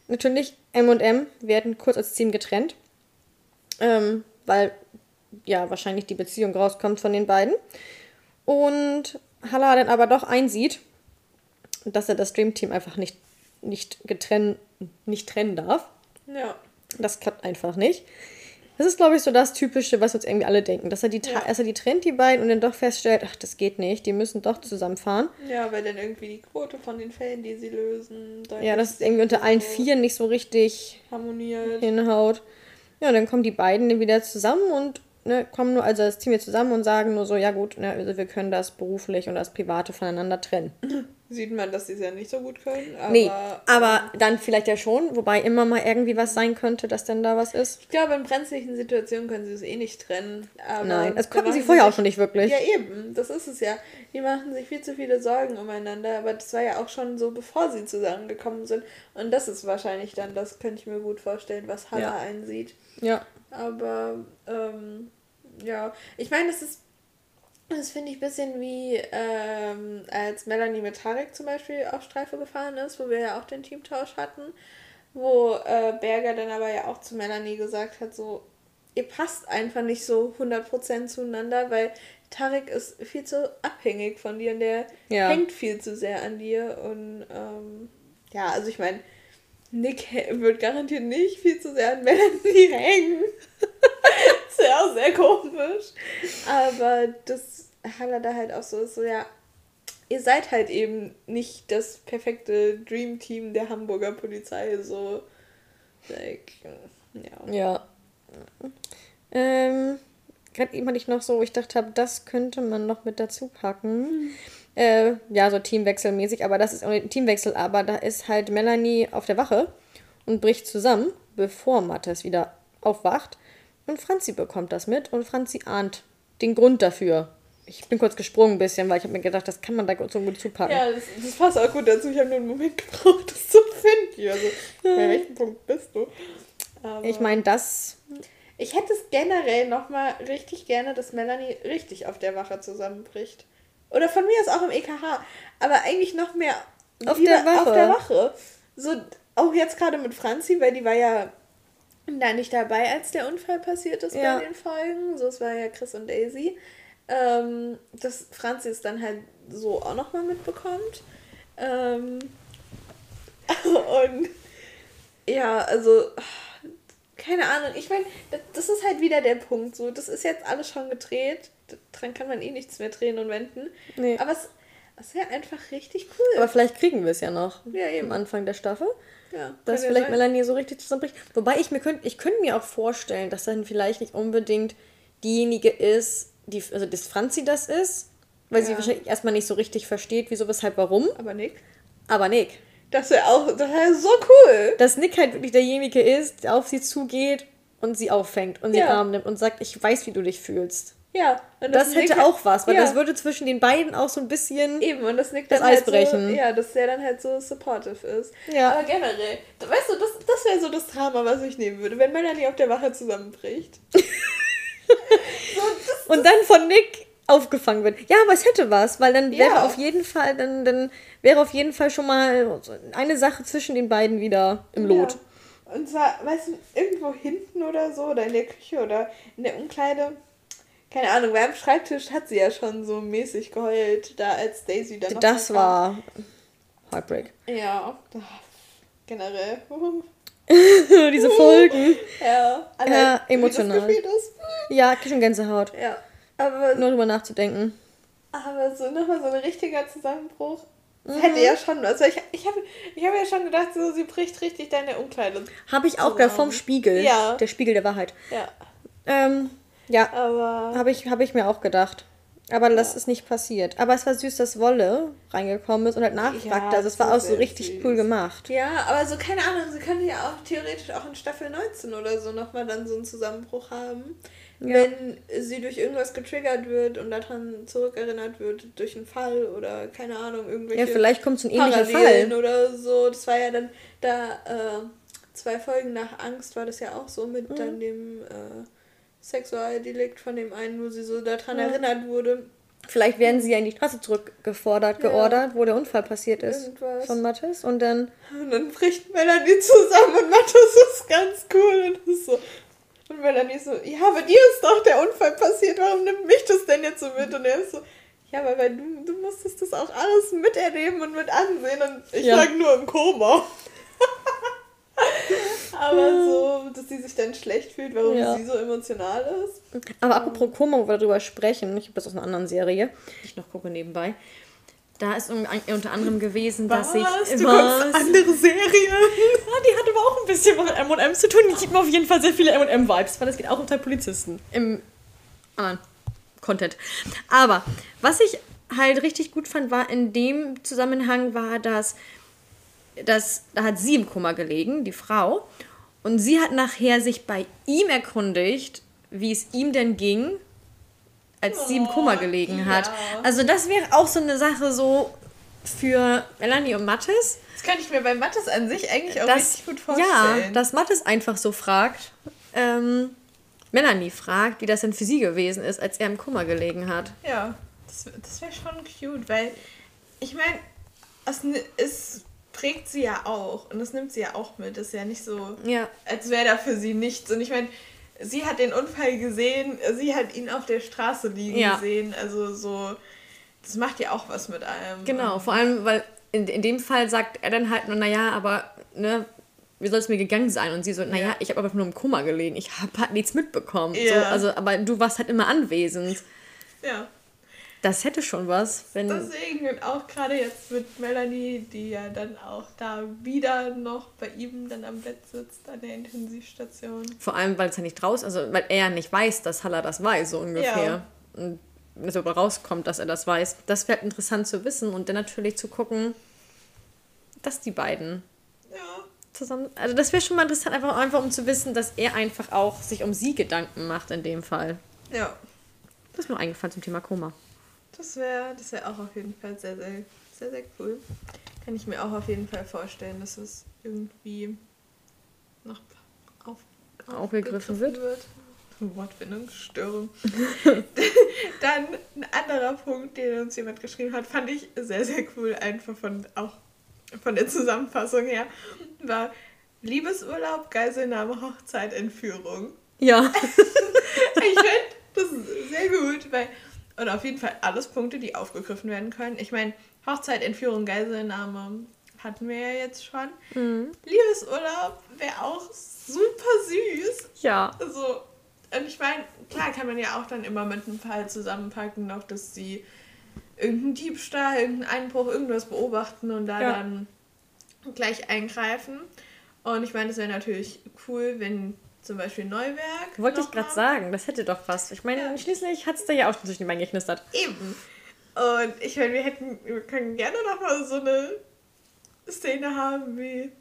natürlich M und M werden kurz als Team getrennt, ähm, weil ja wahrscheinlich die Beziehung rauskommt von den beiden. Und Halla dann aber doch einsieht, dass er das Dream Team einfach nicht, nicht getrennt, nicht trennen darf. Ja. Das klappt einfach nicht. Das ist, glaube ich, so das Typische, was uns irgendwie alle denken. Dass er die, Ja. dass er die trennt, die beiden, und dann doch feststellt, ach, das geht nicht, die müssen doch zusammenfahren. Ja, weil dann irgendwie die Quote von den Fällen, die sie lösen, Ja, das ist irgendwie unter allen Vieren nicht so richtig harmoniert. hinhaut. Ja, dann kommen die beiden wieder zusammen und ne, kommen nur, also das Team wieder zusammen und sagen nur so, ja gut, ne, also wir können das beruflich und das Private voneinander trennen. Sieht man, dass sie es ja nicht so gut können. Aber, nee, aber dann vielleicht ja schon, wobei immer mal irgendwie was sein könnte, dass denn da was ist. Ich glaube, in brenzlichen Situationen können sie es eh nicht trennen. Nein, das da konnten sie vorher auch sich- schon nicht wirklich. Ja, eben. Das ist es ja. Die machen sich viel zu viele Sorgen umeinander. Aber das war ja auch schon so, bevor sie zusammengekommen sind. Und das ist wahrscheinlich dann, das könnte ich mir gut vorstellen, was Hannah Ja. einsieht. Ja. Aber, ähm, ja. Ich meine, das ist. Das finde ich ein bisschen wie, ähm, als Melanie mit Tarek zum Beispiel auf Streife gefahren ist, wo wir ja auch den Teamtausch hatten, wo äh, Berger dann aber ja auch zu Melanie gesagt hat, so, ihr passt einfach nicht so 100% zueinander, weil Tarek ist viel zu abhängig von dir und der Ja. hängt viel zu sehr an dir und ähm, ja, also ich meine, Nick wird garantiert nicht viel zu sehr an Melanie hängen. auch sehr komisch. Aber das Haller da halt auch so ist, so ja, ihr seid halt eben nicht das perfekte Dream Team der Hamburger Polizei, so like, ja. Ja. Ähm, gerade eben hatte ich noch so, wo ich dachte habe, das könnte man noch mit dazu packen. Äh, ja, so Teamwechselmäßig, aber das ist auch ein Teamwechsel, aber da ist halt Melanie auf der Wache und bricht zusammen, bevor Mattes wieder aufwacht. Und Franzi bekommt das mit und Franzi ahnt den Grund dafür. Ich bin kurz gesprungen ein bisschen, weil ich habe mir gedacht, das kann man da so gut zupacken. Ja, das, das passt auch gut dazu. Ich habe nur einen Moment gebraucht, das zu finden. Also, bei welchem Punkt bist du? Aber Ich meine, das ich hätte es generell nochmal richtig gerne, dass Melanie richtig auf der Wache zusammenbricht. Oder von mir aus auch im EKH. Aber eigentlich noch mehr Auf der Wache. auf der Wache. So, auch jetzt gerade mit Franzi, weil die war ja da nicht dabei, als der Unfall passiert ist Ja. bei den Folgen. So, es war ja Chris und Daisy. Ähm, dass Franzi es dann halt so auch nochmal mitbekommt. Ähm, und ja, also keine Ahnung. Ich meine, das, das ist halt wieder der Punkt. So, das ist jetzt alles schon gedreht. Daran kann man eh nichts mehr drehen und wenden. Nee. Aber es, es wäre einfach richtig cool. Aber vielleicht kriegen wir es ja noch Ja, eben. am Anfang der Staffel. ja, Dass vielleicht sein. Melanie so richtig zusammenbricht. Wobei ich mir könnte, ich könnte mir auch vorstellen, dass dann vielleicht nicht unbedingt diejenige ist, die, also dass Franzi das ist, weil sie Ja. wahrscheinlich erstmal nicht so richtig versteht, wieso, weshalb, warum. Aber Nick? Aber Nick. Das wäre auch, das wäre so cool. Dass Nick halt wirklich derjenige ist, der auf sie zugeht und sie auffängt und sie Ja. Arm nimmt und sagt, ich weiß, wie du dich fühlst. Ja. Und Das, Nick hätte auch was, weil ja. das würde zwischen den beiden auch so ein bisschen. Eben, und das Nick Das dann halt Eis brechen. So, ja, dass der dann halt so supportive ist. Ja. Aber generell, weißt du, das, das wäre so das Drama, was ich nehmen würde, wenn Melanie auf der Wache zusammenbricht. Und dann von Nick aufgefangen wird. Ja, aber es hätte was, weil dann wäre Ja. auf jeden Fall, dann, dann wäre auf jeden Fall schon mal so eine Sache zwischen den beiden wieder im Lot. Ja. Und zwar, weißt du, irgendwo hinten oder so, oder in der Küche oder in der Umkleide. Keine Ahnung, weil am Schreibtisch hat sie ja schon so mäßig geheult, da als Daisy dann noch Das war Heartbreak. Ja, generell. Diese Folgen. ja, allein, Ja, emotional. Ja, schon Gänsehaut. Ja, aber, Nur drüber nachzudenken. aber so nochmal so ein richtiger Zusammenbruch. Mhm. hätte ja schon. Weil ich ich habe ich hab ja schon gedacht, so, sie bricht richtig deine Umkleide. Habe ich auch gedacht, vom Zusammen. Spiegel. Ja. Der Spiegel der Wahrheit. Ja, Ähm, ja, aber. habe ich, hab ich mir auch gedacht. Aber das ist nicht passiert. Aber es war süß, dass Wolle reingekommen ist und halt nachfragte. Ja, also es war auch so richtig süß. cool gemacht. Ja, aber so, keine Ahnung, sie könnte ja auch theoretisch auch in Staffel 19 oder so nochmal dann so einen Zusammenbruch haben. Ja. Wenn sie durch irgendwas getriggert wird und daran zurückerinnert wird, durch einen Fall oder keine Ahnung, irgendwelche Ja, vielleicht kommt so ein ähnlicher Fall. oder so. Das war ja dann da äh, zwei Folgen nach Angst war das ja auch so mit Mhm. dann dem äh, Sexualdelikt von dem einen, wo sie so daran Ja. erinnert wurde. Vielleicht werden sie ja in die Straße zurückgefordert, Ja. geordert, wo der Unfall passiert ist. Irgendwas. Von Mathis. Und dann. Und dann bricht Melanie zusammen und Mathis ist ganz cool und ist so. Und Melanie ist so, ja, aber dir ist doch der Unfall passiert, warum nimmt mich das denn jetzt so mit? Und er ist so, ja, aber weil du, du musstest das auch alles miterleben und mit ansehen und ich Ja. lag nur im Koma. aber so, dass sie sich dann schlecht fühlt, warum Ja. sie so emotional ist. Aber apropos Koma, wo wir darüber sprechen, ich habe das aus einer anderen Serie, die ich noch gucke nebenbei. Da ist un- unter anderem gewesen, dass ich. Du guckst andere Serien? Ja, die hat aber auch ein bisschen was mit M&M zu tun. Die gibt mir auf jeden Fall sehr viele M&M-Vibes, weil es geht auch um zwei Polizisten. Im anderen Content. Aber was ich halt richtig gut fand, war in dem Zusammenhang, war, dass, dass da hat sie im Koma gelegen, die Frau. Und sie hat nachher sich bei ihm erkundigt, wie es ihm denn ging, als sie im Koma gelegen hat. ja. Also das wäre auch so eine Sache so für Melanie und Mathis. Das kann ich mir bei Mathis an sich eigentlich auch Das- richtig gut vorstellen. Ja, dass Mathis einfach so fragt, ähm, Melanie fragt, wie das denn für sie gewesen ist, als er im Kummer gelegen hat. Ja, das, das wäre schon cute, weil ich meine, es, ni- es prägt sie ja auch und das nimmt sie ja auch mit. Das ist ja nicht so, Ja. als wäre da für sie nichts. Und ich meine, sie hat den Unfall gesehen, sie hat ihn auf der Straße liegen Ja. gesehen. Also so, das macht ja auch was mit einem. Genau, vor allem, weil in, in dem Fall sagt er dann halt nur, naja, aber, ne, wie soll es mir gegangen sein? Und sie so, naja, Ja. ich habe aber nur im Kummer gelegen, ich habe halt nichts mitbekommen. So, Ja. also, aber du warst halt immer anwesend. Ja, Das hätte schon was, wenn. deswegen und auch gerade jetzt mit Melanie, die ja dann auch da wieder noch bei ihm dann am Bett sitzt an der Intensivstation. Vor allem, weil es ja nicht draußen, also weil er ja nicht weiß, dass Halla das weiß, so ungefähr. Ja. Und es aber rauskommt, dass er das weiß, das wäre interessant zu wissen und dann natürlich zu gucken, dass die beiden Ja. zusammen. Also das wäre schon mal interessant, einfach, einfach um zu wissen, dass er einfach auch sich um sie Gedanken macht in dem Fall. Ja. Das ist mir eingefallen zum Thema Koma. Das wäre das wär auch auf jeden Fall sehr, sehr, sehr, sehr cool. Kann ich mir auch auf jeden Fall vorstellen, dass es irgendwie noch auf, Aufgegriffen wird. Wortfindungsstörung. Dann ein anderer Punkt, den uns jemand geschrieben hat, fand ich sehr, sehr cool, einfach von auch von der Zusammenfassung her, war Liebesurlaub, Geiselnahme, Hochzeit, Entführung. Ja. Ich finde, das ist sehr gut, weil. Und auf jeden Fall alles Punkte, die aufgegriffen werden können. Ich meine, Hochzeit, Entführung, Geiselnahme hatten wir ja jetzt schon. Liebesurlaub wäre auch super süß. Ja. Also, und ich meine, klar kann man ja auch dann immer mit einem Fall zusammenpacken, noch, dass sie irgendeinen Diebstahl, irgendeinen Einbruch, irgendwas beobachten und da Ja. dann gleich eingreifen. Und ich meine, es wäre natürlich cool, wenn zum Beispiel Neuwerk. Wollte ich gerade sagen, das hätte doch was. Ich meine, Ja. schließlich hat es da ja auch schon zwischen den Beinen geknistert. Eben. Und ich meine, wir hätten, wir können gerne noch mal so eine Szene haben wie,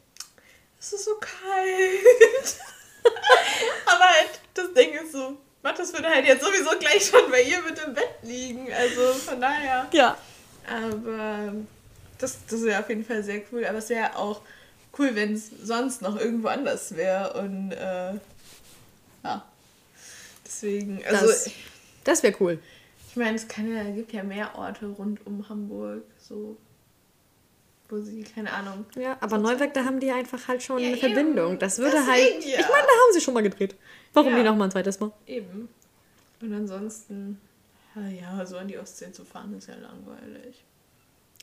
es ist so kalt. Aber halt, das Ding ist so, Mathis würde halt jetzt sowieso gleich schon bei ihr mit im Bett liegen. Also von daher. Ja. Aber das, das wäre auf jeden Fall sehr cool. Aber es wäre auch cool, wenn es sonst noch irgendwo anders wäre. Und äh, ja. Deswegen, also. Das, das wäre cool. Ich meine, es kann ja, gibt ja mehr Orte rund um Hamburg, so wo sie, keine Ahnung. Ja, aber Neuwerk, da haben die einfach halt schon Ja, eine eben. Verbindung. Das würde Deswegen, halt. ja. Ich meine, da haben sie schon mal gedreht. Warum Ja. nicht nochmal ein zweites Mal? Eben. Und ansonsten, ja, so an die Ostsee zu fahren ist ja langweilig.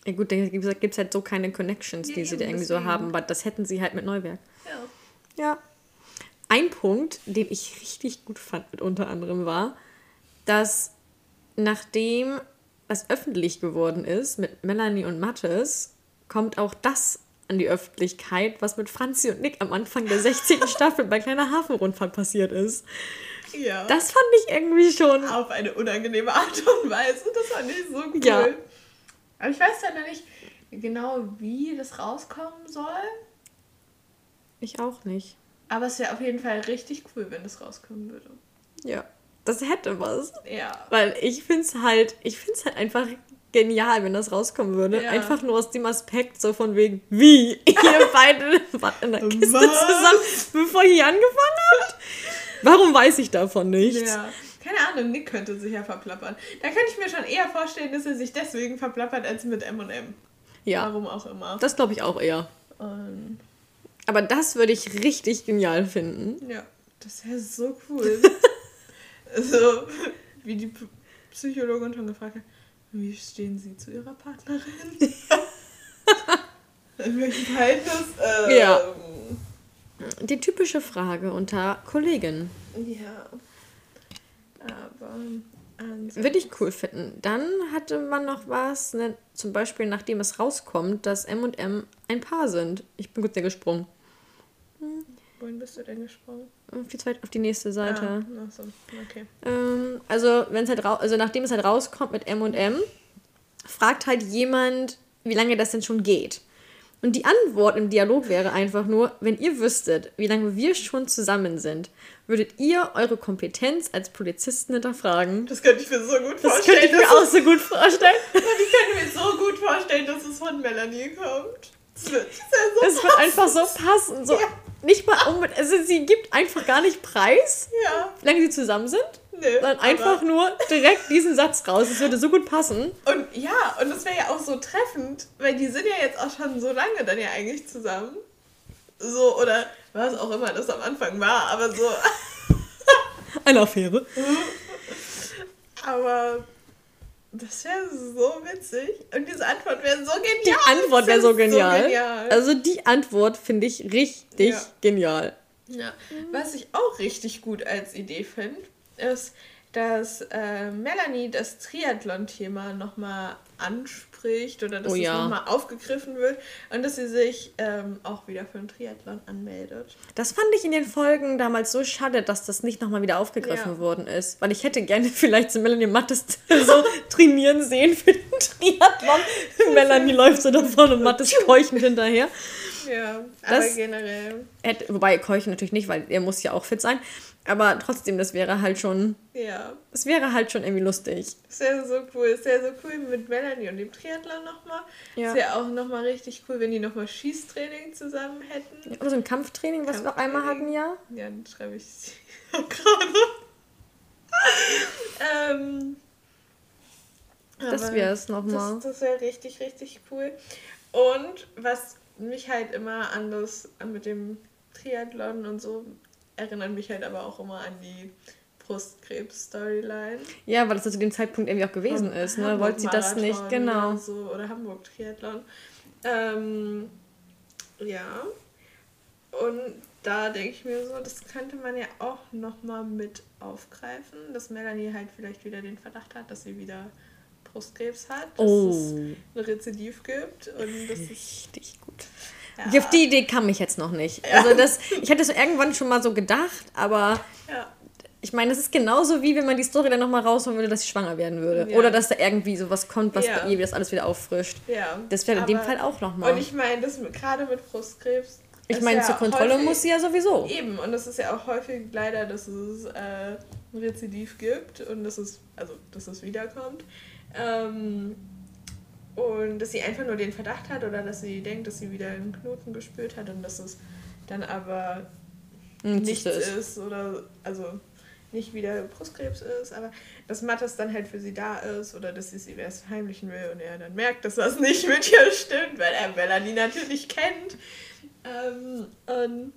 Ja gut, da gibt es halt so keine Connections, die Ja, sie da irgendwie so haben, aber das hätten sie halt mit Neuwerk. Ja. Ja. Ein Punkt, den ich richtig gut fand, mit unter anderem war, dass nachdem es öffentlich geworden ist mit Melanie und Mattes, kommt auch das an die Öffentlichkeit, was mit Franzi und Nick am Anfang der 16. Staffel bei Kleiner Hafenrundfahrt passiert ist. Ja. Das fand ich irgendwie schon. auf eine unangenehme Art und Weise. Das fand ich so cool. Ja. Aber ich weiß ja noch nicht genau, wie das rauskommen soll. Ich auch nicht. Aber es wäre auf jeden Fall richtig cool, wenn es rauskommen würde. Ja. Das hätte was. Ja. Weil ich finde es halt, ich finde es halt einfach genial, wenn das rauskommen würde. Ja. Einfach nur aus dem Aspekt, so von wegen, wie ihr beide wart in der Kiste Was? zusammen, bevor ihr angefangen habt. Warum weiß ich davon nichts? Ja. Keine Ahnung, Nick könnte sich ja verplappern. Da könnte ich mir schon eher vorstellen, dass er sich deswegen verplappert als mit M&M. Ja, Warum auch immer. das glaube ich auch eher. Und Aber das würde ich richtig genial finden. ja, das wäre so cool. so, wie die Psychologin schon gefragt hat, wie stehen Sie zu Ihrer Partnerin? In welchem Verhältnis? Ähm, Ja. Die typische Frage unter Kollegen. Ja. Aber Würde ich cool finden. Dann hatte man noch was, ne, zum Beispiel nachdem es rauskommt, dass M und M ein Paar sind. Ich bin kurz hier gesprungen. Wohin bist du denn gesprungen? Auf die, zweit, auf die nächste Seite. Ah, so, okay. Ähm, also, wenn's halt also nachdem es halt rauskommt mit M und M, fragt halt jemand, wie lange das denn schon geht. Und die Antwort im Dialog wäre einfach nur, wenn ihr wüsstet, wie lange wir schon zusammen sind, würdet ihr eure Kompetenz als Polizisten hinterfragen. Das könnte ich mir so gut Das vorstellen. könnte ich mir auch so gut vorstellen. ich könnte mir so gut vorstellen, dass es von Melanie kommt. Das wird so Es wird einfach so passen. So, Ja. Nicht mal unbedingt, also sie gibt einfach gar nicht preis, Ja, wie lange sie zusammen sind, nö. sondern einfach nur direkt diesen Satz raus. Es würde so gut passen. Und ja, und das wäre ja auch so treffend, weil die sind ja jetzt auch schon so lange dann ja eigentlich zusammen. So, oder was auch immer das am Anfang war, aber so. Eine Affäre. Aber das wäre so witzig. Und diese Antwort wäre so genial. Die Antwort wäre so genial. genial. Also die Antwort finde ich richtig Ja. genial. Ja. Was ich auch richtig gut als Idee finde, ist, dass äh, Melanie das Triathlon-Thema nochmal anspricht oder dass Oh es ja. nochmal aufgegriffen wird und dass sie sich ähm, auch wieder für einen Triathlon anmeldet. Das fand ich in den Folgen damals so schade, dass das nicht nochmal wieder aufgegriffen Ja. worden ist. Weil ich hätte gerne vielleicht so Melanie Mattes so trainieren sehen für den Triathlon. Melanie läuft so davon und Mattes keuchend hinterher. Ja, aber Das- generell, Hätte, wobei keuchen natürlich nicht, weil er muss ja auch fit sein. Aber trotzdem, das wäre halt schon, ja. das wäre halt schon irgendwie lustig. Es wäre so cool. Es wäre so cool mit Melanie und dem Triathlon nochmal. Ja. Es wäre auch nochmal richtig cool, wenn die nochmal Schießtraining zusammen hätten. Oder so ein Kampftraining, was wir auch einmal hatten, ja. Ja, dann schreibe ich sie gerade. ähm, Das aber wäre es nochmal. Das, das wäre richtig, richtig cool. Und was mich halt immer an das, mit dem Triathlon und so erinnert mich halt aber auch immer an die Brustkrebs-Storyline. Ja, weil das zu dem Zeitpunkt irgendwie auch gewesen ist. Ne? Wollte sie das nicht, genau. Oder, so, oder Hamburg-Triathlon. Ähm, ja. Und da denke ich mir so, das könnte man ja auch nochmal mit aufgreifen, dass Melanie halt vielleicht wieder den Verdacht hat, dass sie wieder Brustkrebs hat, dass Oh. es ein Rezidiv gibt und das ist Richtig gut. Ja, Auf die Idee kam ich jetzt noch nicht. Also das, ich hätte es irgendwann schon mal so gedacht, aber ja, ich meine, es ist genauso wie wenn man die Story dann nochmal rausholen würde, dass sie schwanger werden würde. Ja. Oder dass da irgendwie sowas kommt, was Ja. bei ihr das alles wieder auffrischt. Ja. Das wäre in dem Fall auch nochmal. Und ich meine, das gerade mit Brustkrebs. Ich meine, ja zur Kontrolle häufig- muss sie ja sowieso. Eben, und es ist ja auch häufig leider, dass es äh, ein Rezidiv gibt und dass es, also, dass es wiederkommt. Ähm, und dass sie einfach nur den Verdacht hat oder dass sie denkt, dass sie wieder einen Knoten gespürt hat und dass es dann aber nichts ist. ist. oder also nicht wieder Brustkrebs ist, aber dass Mattes dann halt für sie da ist oder dass sie sie erst verheimlichen will und er dann merkt, dass das nicht mit ihr stimmt, weil er Melanie natürlich kennt. Ähm, und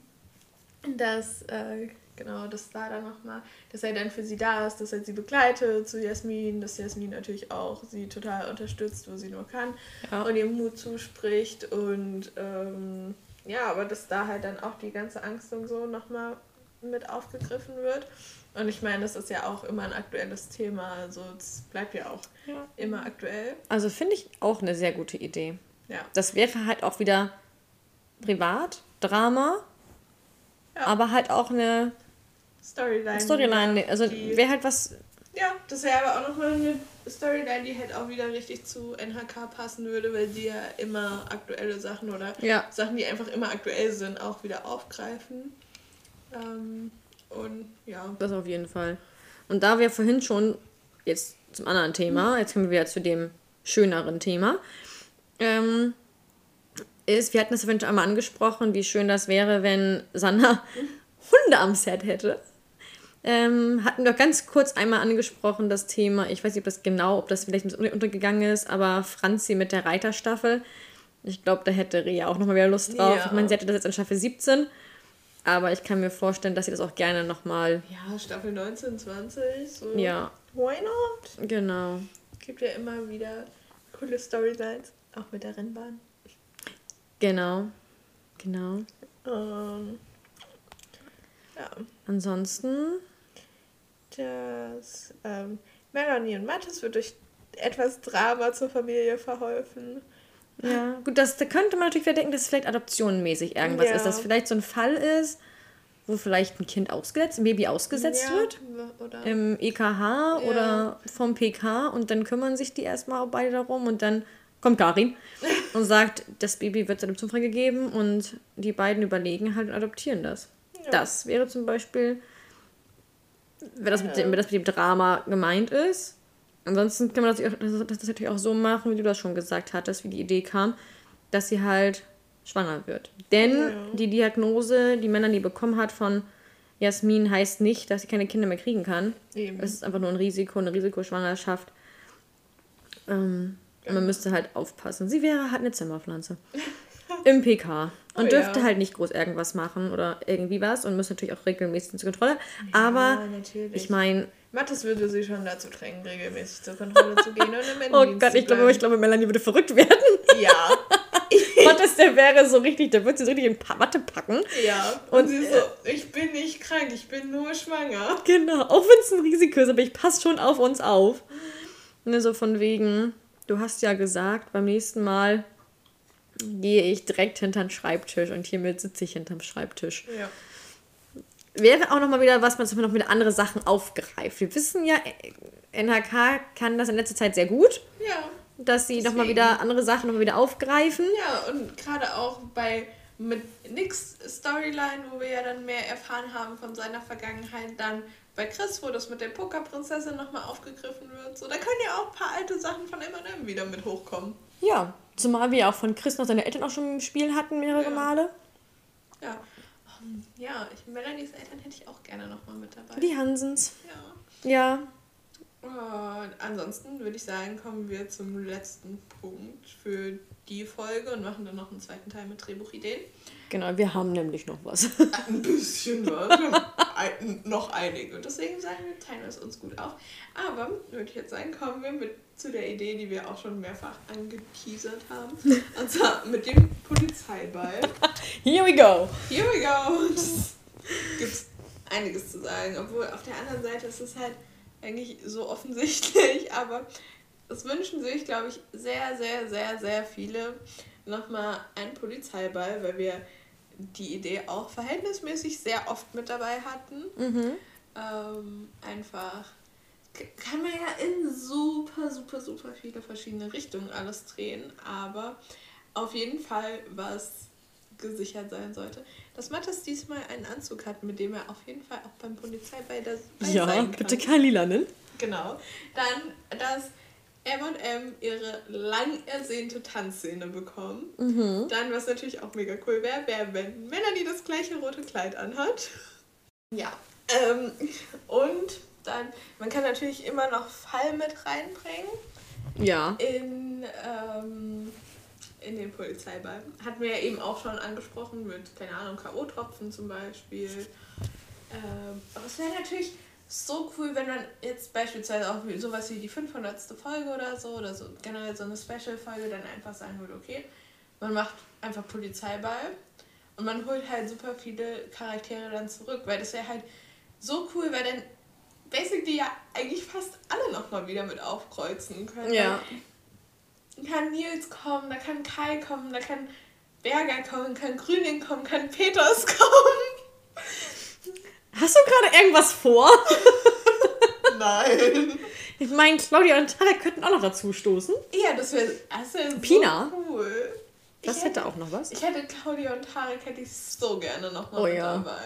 dass, äh, genau, dass da dann nochmal, dass er dann für sie da ist, dass er sie begleitet zu Jasmin, dass Jasmin natürlich auch sie total unterstützt, wo sie nur kann Ja. und ihr Mut zuspricht und ähm, ja, aber dass da halt dann auch die ganze Angst und so nochmal mit aufgegriffen wird. Und ich meine, das ist ja auch immer ein aktuelles Thema, also es bleibt ja auch Ja. immer aktuell. Also finde ich auch eine sehr gute Idee. Ja. Das wäre halt auch wieder privat, Drama, Ja. aber halt auch eine Storyline. Storyline. Also wäre halt was. Ja, das wäre aber auch nochmal eine Storyline, die halt auch wieder richtig zu NHK passen würde, weil die ja immer aktuelle Sachen oder Ja. Sachen, die einfach immer aktuell sind, auch wieder aufgreifen. Ähm, und ja. Das auf jeden Fall. Und da wir vorhin schon jetzt zum anderen Thema, jetzt kommen wir wieder zu dem schöneren Thema, ähm, ist, wir hatten es vorhin schon einmal angesprochen, wie schön das wäre, wenn Sanna Hunde am Set hätte. Ähm, hatten wir ganz kurz einmal angesprochen, das Thema, ich weiß nicht, ob das genau, ob das vielleicht untergegangen ist, aber Franzi mit der Reiterstaffel. Ich glaube, da hätte Ria auch nochmal wieder Lust drauf. Ja. Ich meine, sie hatte das jetzt in Staffel 17, aber ich kann mir vorstellen, dass sie das auch gerne nochmal Ja, Staffel 19, 20. So. Ja, Why not? genau. Gibt ja immer wieder coole Storylines, auch mit der Rennbahn. Genau. Genau. Ähm, ja, Ansonsten, das ähm, Melanie und Mathis wird durch etwas Drama zur Familie verholfen. ja, gut, das, da könnte man natürlich wieder denken, dass es vielleicht adoptionenmäßig irgendwas Ja. ist, dass vielleicht so ein Fall ist, wo vielleicht ein Kind ausgesetzt, ein Baby ausgesetzt Ja, wird Oder im EKH oder vom PK und dann kümmern sich die erstmal beide darum und dann kommt Karin und sagt, das Baby wird Zufall gegeben und die beiden überlegen halt und adoptieren das. Ja. Das wäre zum Beispiel, wenn das, mit dem, wenn das mit dem Drama gemeint ist. Ansonsten kann man das, das, das natürlich auch so machen, wie du das schon gesagt hattest, wie die Idee kam, dass sie halt schwanger wird. Denn Ja. die Diagnose, die Melanie bekommen hat von Jasmin, heißt nicht, dass sie keine Kinder mehr kriegen kann. Eben. Es ist einfach nur ein Risiko, eine Risikoschwangerschaft. Ähm, und man müsste halt aufpassen. Sie wäre halt eine Zimmerpflanze. Im PK. Und Oh dürfte ja. halt nicht groß irgendwas machen oder irgendwie was und müsste natürlich auch regelmäßig zur Kontrolle. Aber natürlich. ich meine, Mathis würde sie schon dazu drängen, regelmäßig zur Kontrolle zu gehen und im oh Gott, ich glaube, ich glaube, Melanie würde verrückt werden. Ja, Gottes, der wäre so richtig, der würde sie so richtig in Pa- Watte packen. ja. Und, Und, sie ist so, ich bin nicht krank, ich bin nur schwanger. Genau, auch wenn es ein Risiko ist, aber ich passe schon auf uns auf. Ne, so von wegen, du hast ja gesagt, beim nächsten Mal gehe ich direkt hinter den Schreibtisch und hiermit sitze ich hinterm Schreibtisch. Ja. Wäre auch nochmal wieder was, man zum Beispiel noch wieder andere Sachen aufgreift. Wir wissen ja, NHK kann das in letzter Zeit sehr gut, Ja. dass sie nochmal wieder andere Sachen nochmal wieder aufgreifen. Ja, und gerade auch bei mit Nix Storyline, wo wir ja dann mehr erfahren haben von seiner Vergangenheit, dann bei Chris, wo das mit der Pokerprinzessin nochmal aufgegriffen wird. So, da können ja auch ein paar alte Sachen von M&M wieder mit hochkommen. Ja, zumal wir ja auch von Chris noch seine Eltern auch schon im Spiel hatten, mehrere Ja. Male. Ja. Ähm, Ja, ich, Melanies Eltern hätte ich auch gerne nochmal mit dabei. Die Hansens. Ja. Ja, Und ansonsten würde ich sagen, kommen wir zum letzten Punkt für die Folge und machen dann noch einen zweiten Teil mit Drehbuchideen. genau, wir haben nämlich noch was. Ein bisschen was. Ein, noch einige. Und deswegen sagen wir, teilen wir es uns gut auf. Aber, würde ich jetzt sagen, kommen wir mit zu der Idee, die wir auch schon mehrfach angeteasert haben. Und zwar mit dem Polizeiball. Here we go. Here we go. Gibt es einiges zu sagen. Obwohl auf der anderen Seite ist es halt eigentlich so offensichtlich. Aber es wünschen sich, glaube ich, sehr, sehr, sehr, sehr viele nochmal einen Polizeiball, weil wir die Idee auch verhältnismäßig sehr oft mit dabei hatten. Mhm. ähm, einfach kann man ja in super, super, super viele verschiedene Richtungen alles drehen, aber auf jeden Fall, was gesichert sein sollte, dass Mattes diesmal einen Anzug hat, mit dem er auf jeden Fall auch beim Polizeiball das ja, sein kann. bitte kein Lilanen. Genau. Dann, dass M&M ihre lang ersehnte Tanzszene bekommen. Mhm. Dann, was natürlich auch mega cool wäre, wäre, wenn Melanie das gleiche rote Kleid anhat. Ja. Ähm, und dann, man kann natürlich immer noch Fall mit reinbringen. Ja. In, ähm, in den Polizeiball. Hatten wir ja eben auch schon angesprochen mit, keine Ahnung, K.O.-Tropfen zum Beispiel. Ähm, aber es wäre natürlich so cool, wenn man jetzt beispielsweise auch sowas wie die 500. Folge oder so oder so generell so eine Special-Folge dann einfach sagen würde, okay, man macht einfach Polizeiball und man holt halt super viele Charaktere dann zurück, weil das wäre halt so cool, weil dann basically ja eigentlich fast alle nochmal wieder mit aufkreuzen können. Ja. Da kann Nils kommen, da kann Kai kommen, da kann Berger kommen, kann Grüning kommen, kann Peters kommen. Hast du gerade irgendwas vor? Nein. Ich meine, Claudia und Tarek könnten auch noch dazu stoßen. Ja, das wäre wär Pina. so cool. Das ich hätte, hätte, auch noch was. Ich hätte Claudia und Tarek hätte ich so gerne noch mal oh, ja. dabei.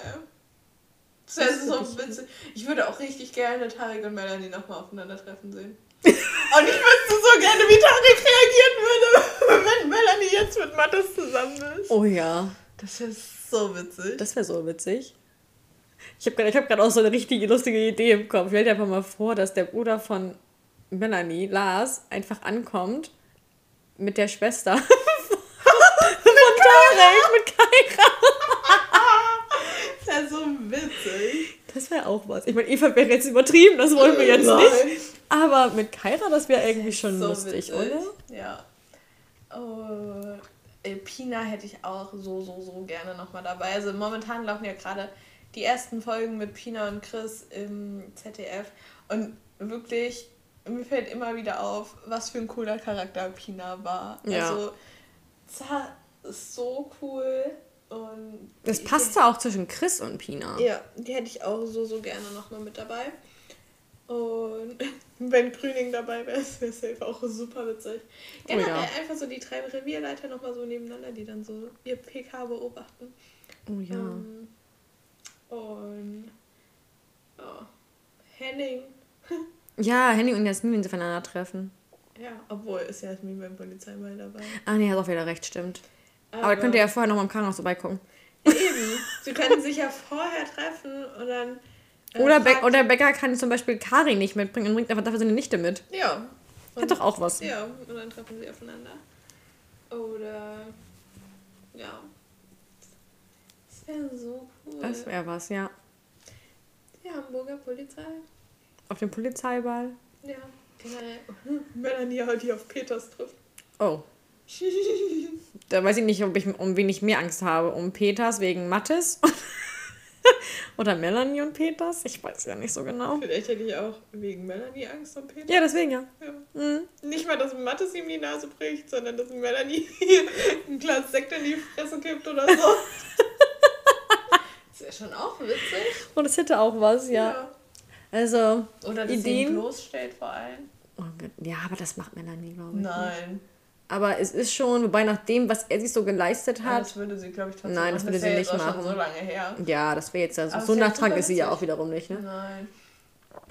Das wäre so witzig. Ich würde auch richtig gerne Tarek und Melanie nochmal aufeinandertreffen sehen. Und ich wüsste so gerne, wie Tarek reagieren würde, wenn Melanie jetzt mit Mattes zusammen ist. Oh ja. Das wäre so witzig. Das wäre so witzig. Ich habe gerade hab auch so eine richtige lustige Idee im Kopf. Stell dir einfach mal vor, dass der Bruder von Melanie, Lars, einfach ankommt mit der Schwester von Tarek, mit Kaira. Das wäre so witzig. Das wäre auch was. Ich meine, Eva wäre jetzt übertrieben, das wollen wir jetzt Nein. nicht. Aber mit Kaira, das wäre irgendwie schon so lustig, witzig. oder? Ja. Oh, Pina hätte ich auch so, so, so gerne nochmal dabei. Also momentan laufen ja gerade die ersten Folgen mit Pina und Chris im ZDF. Und wirklich, mir fällt immer wieder auf, was für ein cooler Charakter Pina war. Ja. Also, es ist so cool. Und das passte auch zwischen Chris und Pina. Ja, die hätte ich auch so, so gerne nochmal mit dabei. Und wenn Grüning dabei wäre, wäre es safe auch super witzig. Generell oh ja. einfach so die drei Revierleiter nochmal so nebeneinander, die dann so ihr PK beobachten. Oh ja. Um, ähm, und oh, Henning. ja, Henning und Jasmin, wenn sie voneinander treffen. Ja, obwohl ist Jasmin beim Polizeimal dabei. Ah, nee, hat auch wieder recht, stimmt. Aber, Aber könnt ihr ja vorher noch mal im Krankenhaus vorbeigucken. Eben. Sie können sich ja vorher treffen und dann. Äh, oder, Be oder Becker kann zum Beispiel Kari nicht mitbringen und bringt einfach dafür seine Nichte mit. Ja. Und, Hat doch auch was. Ja, und dann treffen sie aufeinander. Oder. Ja. Das wäre so cool. Das wäre was, ja. Die Hamburger Polizei. Auf dem Polizeiball. Ja. Melanie halt hier auf Peters trifft. Oh. da weiß ich nicht, ob ich, um wen ich mehr Angst habe. Um Peters wegen Mattes oder Melanie und Peters. Ich weiß ja nicht so genau. Vielleicht hätte ich auch wegen Melanie Angst um Peters. Ja, deswegen ja. ja. Mhm. Nicht mal, dass Mattes ihm die Nase bricht, sondern dass Melanie ein Glas Sekt in die Fresse kippt oder so. das wäre schon auch witzig. Und es hätte auch was, ja. ja. Also, oder dass Ideen. sie ihn bloßstellt vor allem. Oh ja, aber das macht Melanie, glaube ich. Nein. Nicht. Aber es ist schon, wobei nach dem, was er sich so geleistet hat. Ja, das würde sie, glaube ich, trotzdem Nein, das würde sie nicht machen. so lange her. Ja, das wäre jetzt also. so nachtragend ist sie ja auch wiederum nicht, ne? Nein.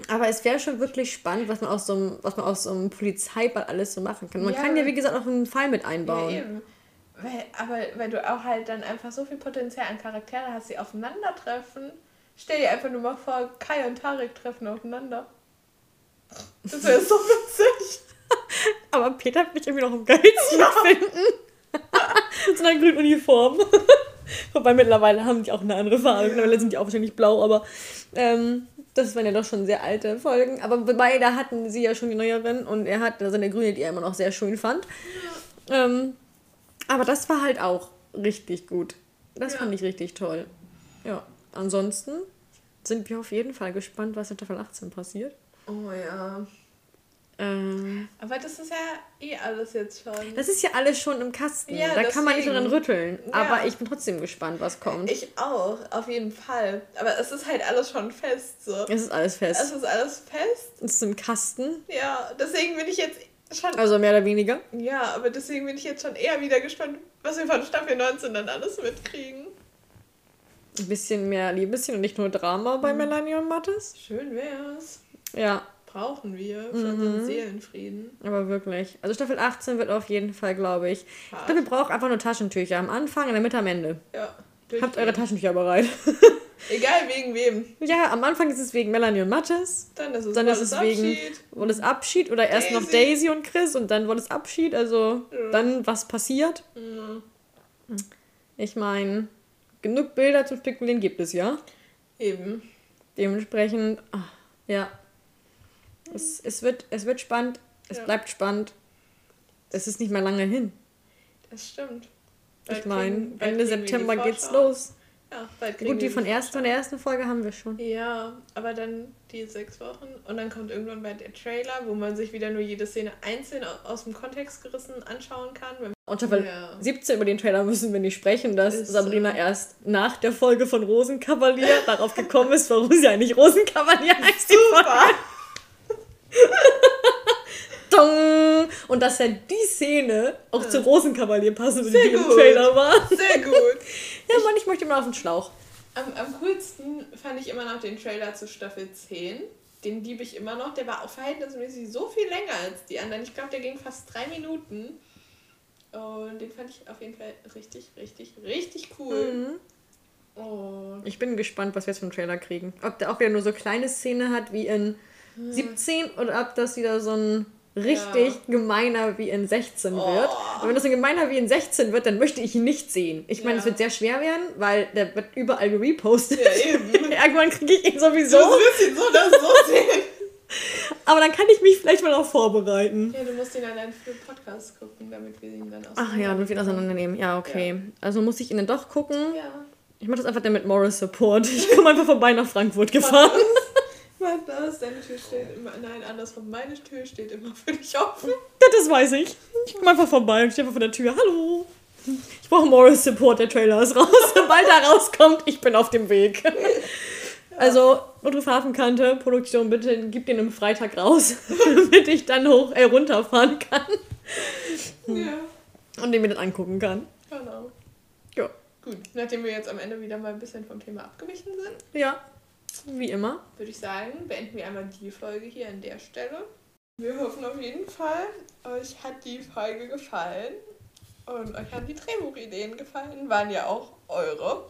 Aber es wäre schon wirklich spannend, was man aus so einem, was man aus so einem Polizeiball alles so machen kann. Man ja. kann ja, wie gesagt, auch einen Fall mit einbauen. Ja, eben. Weil, aber weil du auch halt dann einfach so viel Potenzial an Charaktere hast, die aufeinandertreffen. Stell dir einfach nur mal vor, Kai und Tarek treffen aufeinander. Das wäre so witzig. Aber Peter wird mich irgendwie noch am geilsten ja. finden. Mit so einer grünen Uniform. Wobei mittlerweile haben die auch eine andere Farbe. Mittlerweile sind die auch wahrscheinlich blau, aber ähm, das waren ja doch schon sehr alte Folgen. Aber beide hatten sie ja schon die neueren und er hat seine grüne, die er immer noch sehr schön fand. Ähm, aber das war halt auch richtig gut. Das ja. fand ich richtig toll. Ja, ansonsten sind wir auf jeden Fall gespannt, was in Staffel 18 passiert. Oh ja. Ähm, Aber das ist ja eh alles jetzt schon. das ist ja alles schon im Kasten. Ja, da kann man nicht dran deswegen. rütteln. Ja. Aber ich bin trotzdem gespannt, was kommt. Ich auch, auf jeden Fall. Aber es ist halt alles schon fest. So. es ist alles fest. Es ist alles fest. es ist im Kasten. Ja, deswegen bin ich jetzt schon. Also mehr oder weniger. Ja, aber deswegen bin ich jetzt schon eher wieder gespannt, was wir von Staffel 19 dann alles mitkriegen. Ein bisschen mehr Liebeschen und nicht nur Drama bei Mhm. Melanie und Mattes. Schön wär's. Ja, Brauchen wir für Mhm. unseren Seelenfrieden. aber wirklich. Also Staffel 18 wird auf jeden Fall, glaube ich. Ich Hart. glaube, ihr braucht einfach nur Taschentücher. Am Anfang, in der Mitte, am Ende. Ja. Habt eure Taschentücher bereit. Egal wegen wem. ja, am Anfang ist es wegen Melanie und Mattes. Dann ist es, Dann ist es wegen. Wallace Abschied oder erst noch Daisy. Daisy und Chris und dann Wallace Abschied. Also Ja. dann was passiert. Mhm. Ich meine, genug Bilder zum Spekulieren gibt es ja. Eben. Dementsprechend, ah, ja. Es, es, wird, es wird spannend. Es Ja. bleibt spannend. Es ist nicht mehr lange hin. Das stimmt. Ich Bald meine, kriegen- bald Ende September geht's los. Ja, bald Gut, die von, erst, von der ersten Folge haben wir schon. Ja, aber dann die sechs Wochen und dann kommt irgendwann bald der Trailer, wo man sich wieder nur jede Szene einzeln au- aus dem Kontext gerissen anschauen kann. Und Staffel Ja. 17 über den Trailer müssen wir nicht sprechen, dass Ist so. Sabrina erst nach der Folge von Rosenkavalier darauf gekommen ist, warum sie eigentlich Rosenkavalier heißt. Die Folge. Super! Dong! Und dass ja die Szene auch zu Rosenkavalier passen würde, die im gut. Trailer war. Sehr gut. Ja, Mann, ich möchte immer auf den Schlauch. Am, am coolsten fand ich immer noch den Trailer zu Staffel 10. Den liebe ich immer noch. Der war auch verhältnismäßig so viel länger als die anderen. Ich glaube, der ging fast drei Minuten. Und den fand ich auf jeden Fall richtig, richtig, richtig cool. Und Ich bin gespannt, was wir jetzt vom Trailer kriegen. Ob der auch wieder nur so kleine Szene hat wie in 17 oder ob das wieder so ein richtig Ja. gemeiner wie in 16 Oh. wird. Und wenn das so ein gemeiner wie in 16 wird, dann möchte ich ihn nicht sehen. Ich meine, Ja. es wird sehr schwer werden, weil der wird überall gerepostet. Ja, eben. Irgendwann kriege ich ihn sowieso. Du wirst ihn so oder so sehen. Aber dann kann ich mich vielleicht mal auch vorbereiten. Ja, du musst ihn an einen Podcast gucken, damit wir ihn dann aus. Ach ja, damit wir das auseinandernehmen. Ja, okay. Also muss ich ihn dann doch gucken. Ja. Ich mache das einfach dann mit Morris Support. Ich komme einfach vorbei nach Frankfurt gefahren. Warte, das, deine Tür steht immer. Nein, andersrum. Meine Tür steht immer für dich offen. Ja, das weiß ich. Ich komme einfach vorbei und stehe einfach vor der Tür. Hallo. Ich brauche Morris Support, der Trailer ist raus. Sobald er rauskommt, ich bin auf dem Weg. Also, Notruf Hafenkante, Produktion, bitte gib den am Freitag raus, damit ich dann hoch, äh, runterfahren kann Ja, und den mir dann angucken kann. genau. Ja. Gut, nachdem wir jetzt am Ende wieder mal ein bisschen vom Thema abgewichen sind, Ja, wie immer. würde ich sagen, beenden wir einmal die Folge hier an der Stelle. Wir hoffen auf jeden Fall, euch hat die Folge gefallen und euch haben die Drehbuchideen gefallen, waren ja auch eure.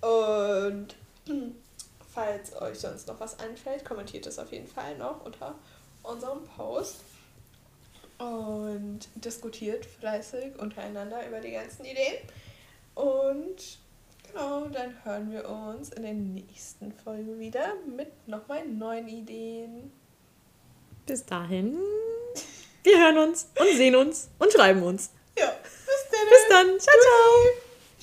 Und falls euch sonst noch was einfällt, kommentiert es auf jeden Fall noch unter unserem Post und diskutiert fleißig untereinander über die ganzen Ideen. Und genau, dann hören wir uns in der nächsten Folge wieder mit nochmal neuen Ideen. Bis dahin. Wir hören uns und sehen uns und schreiben uns. Ja, bis dann. Bis dann. Ciao, ciao.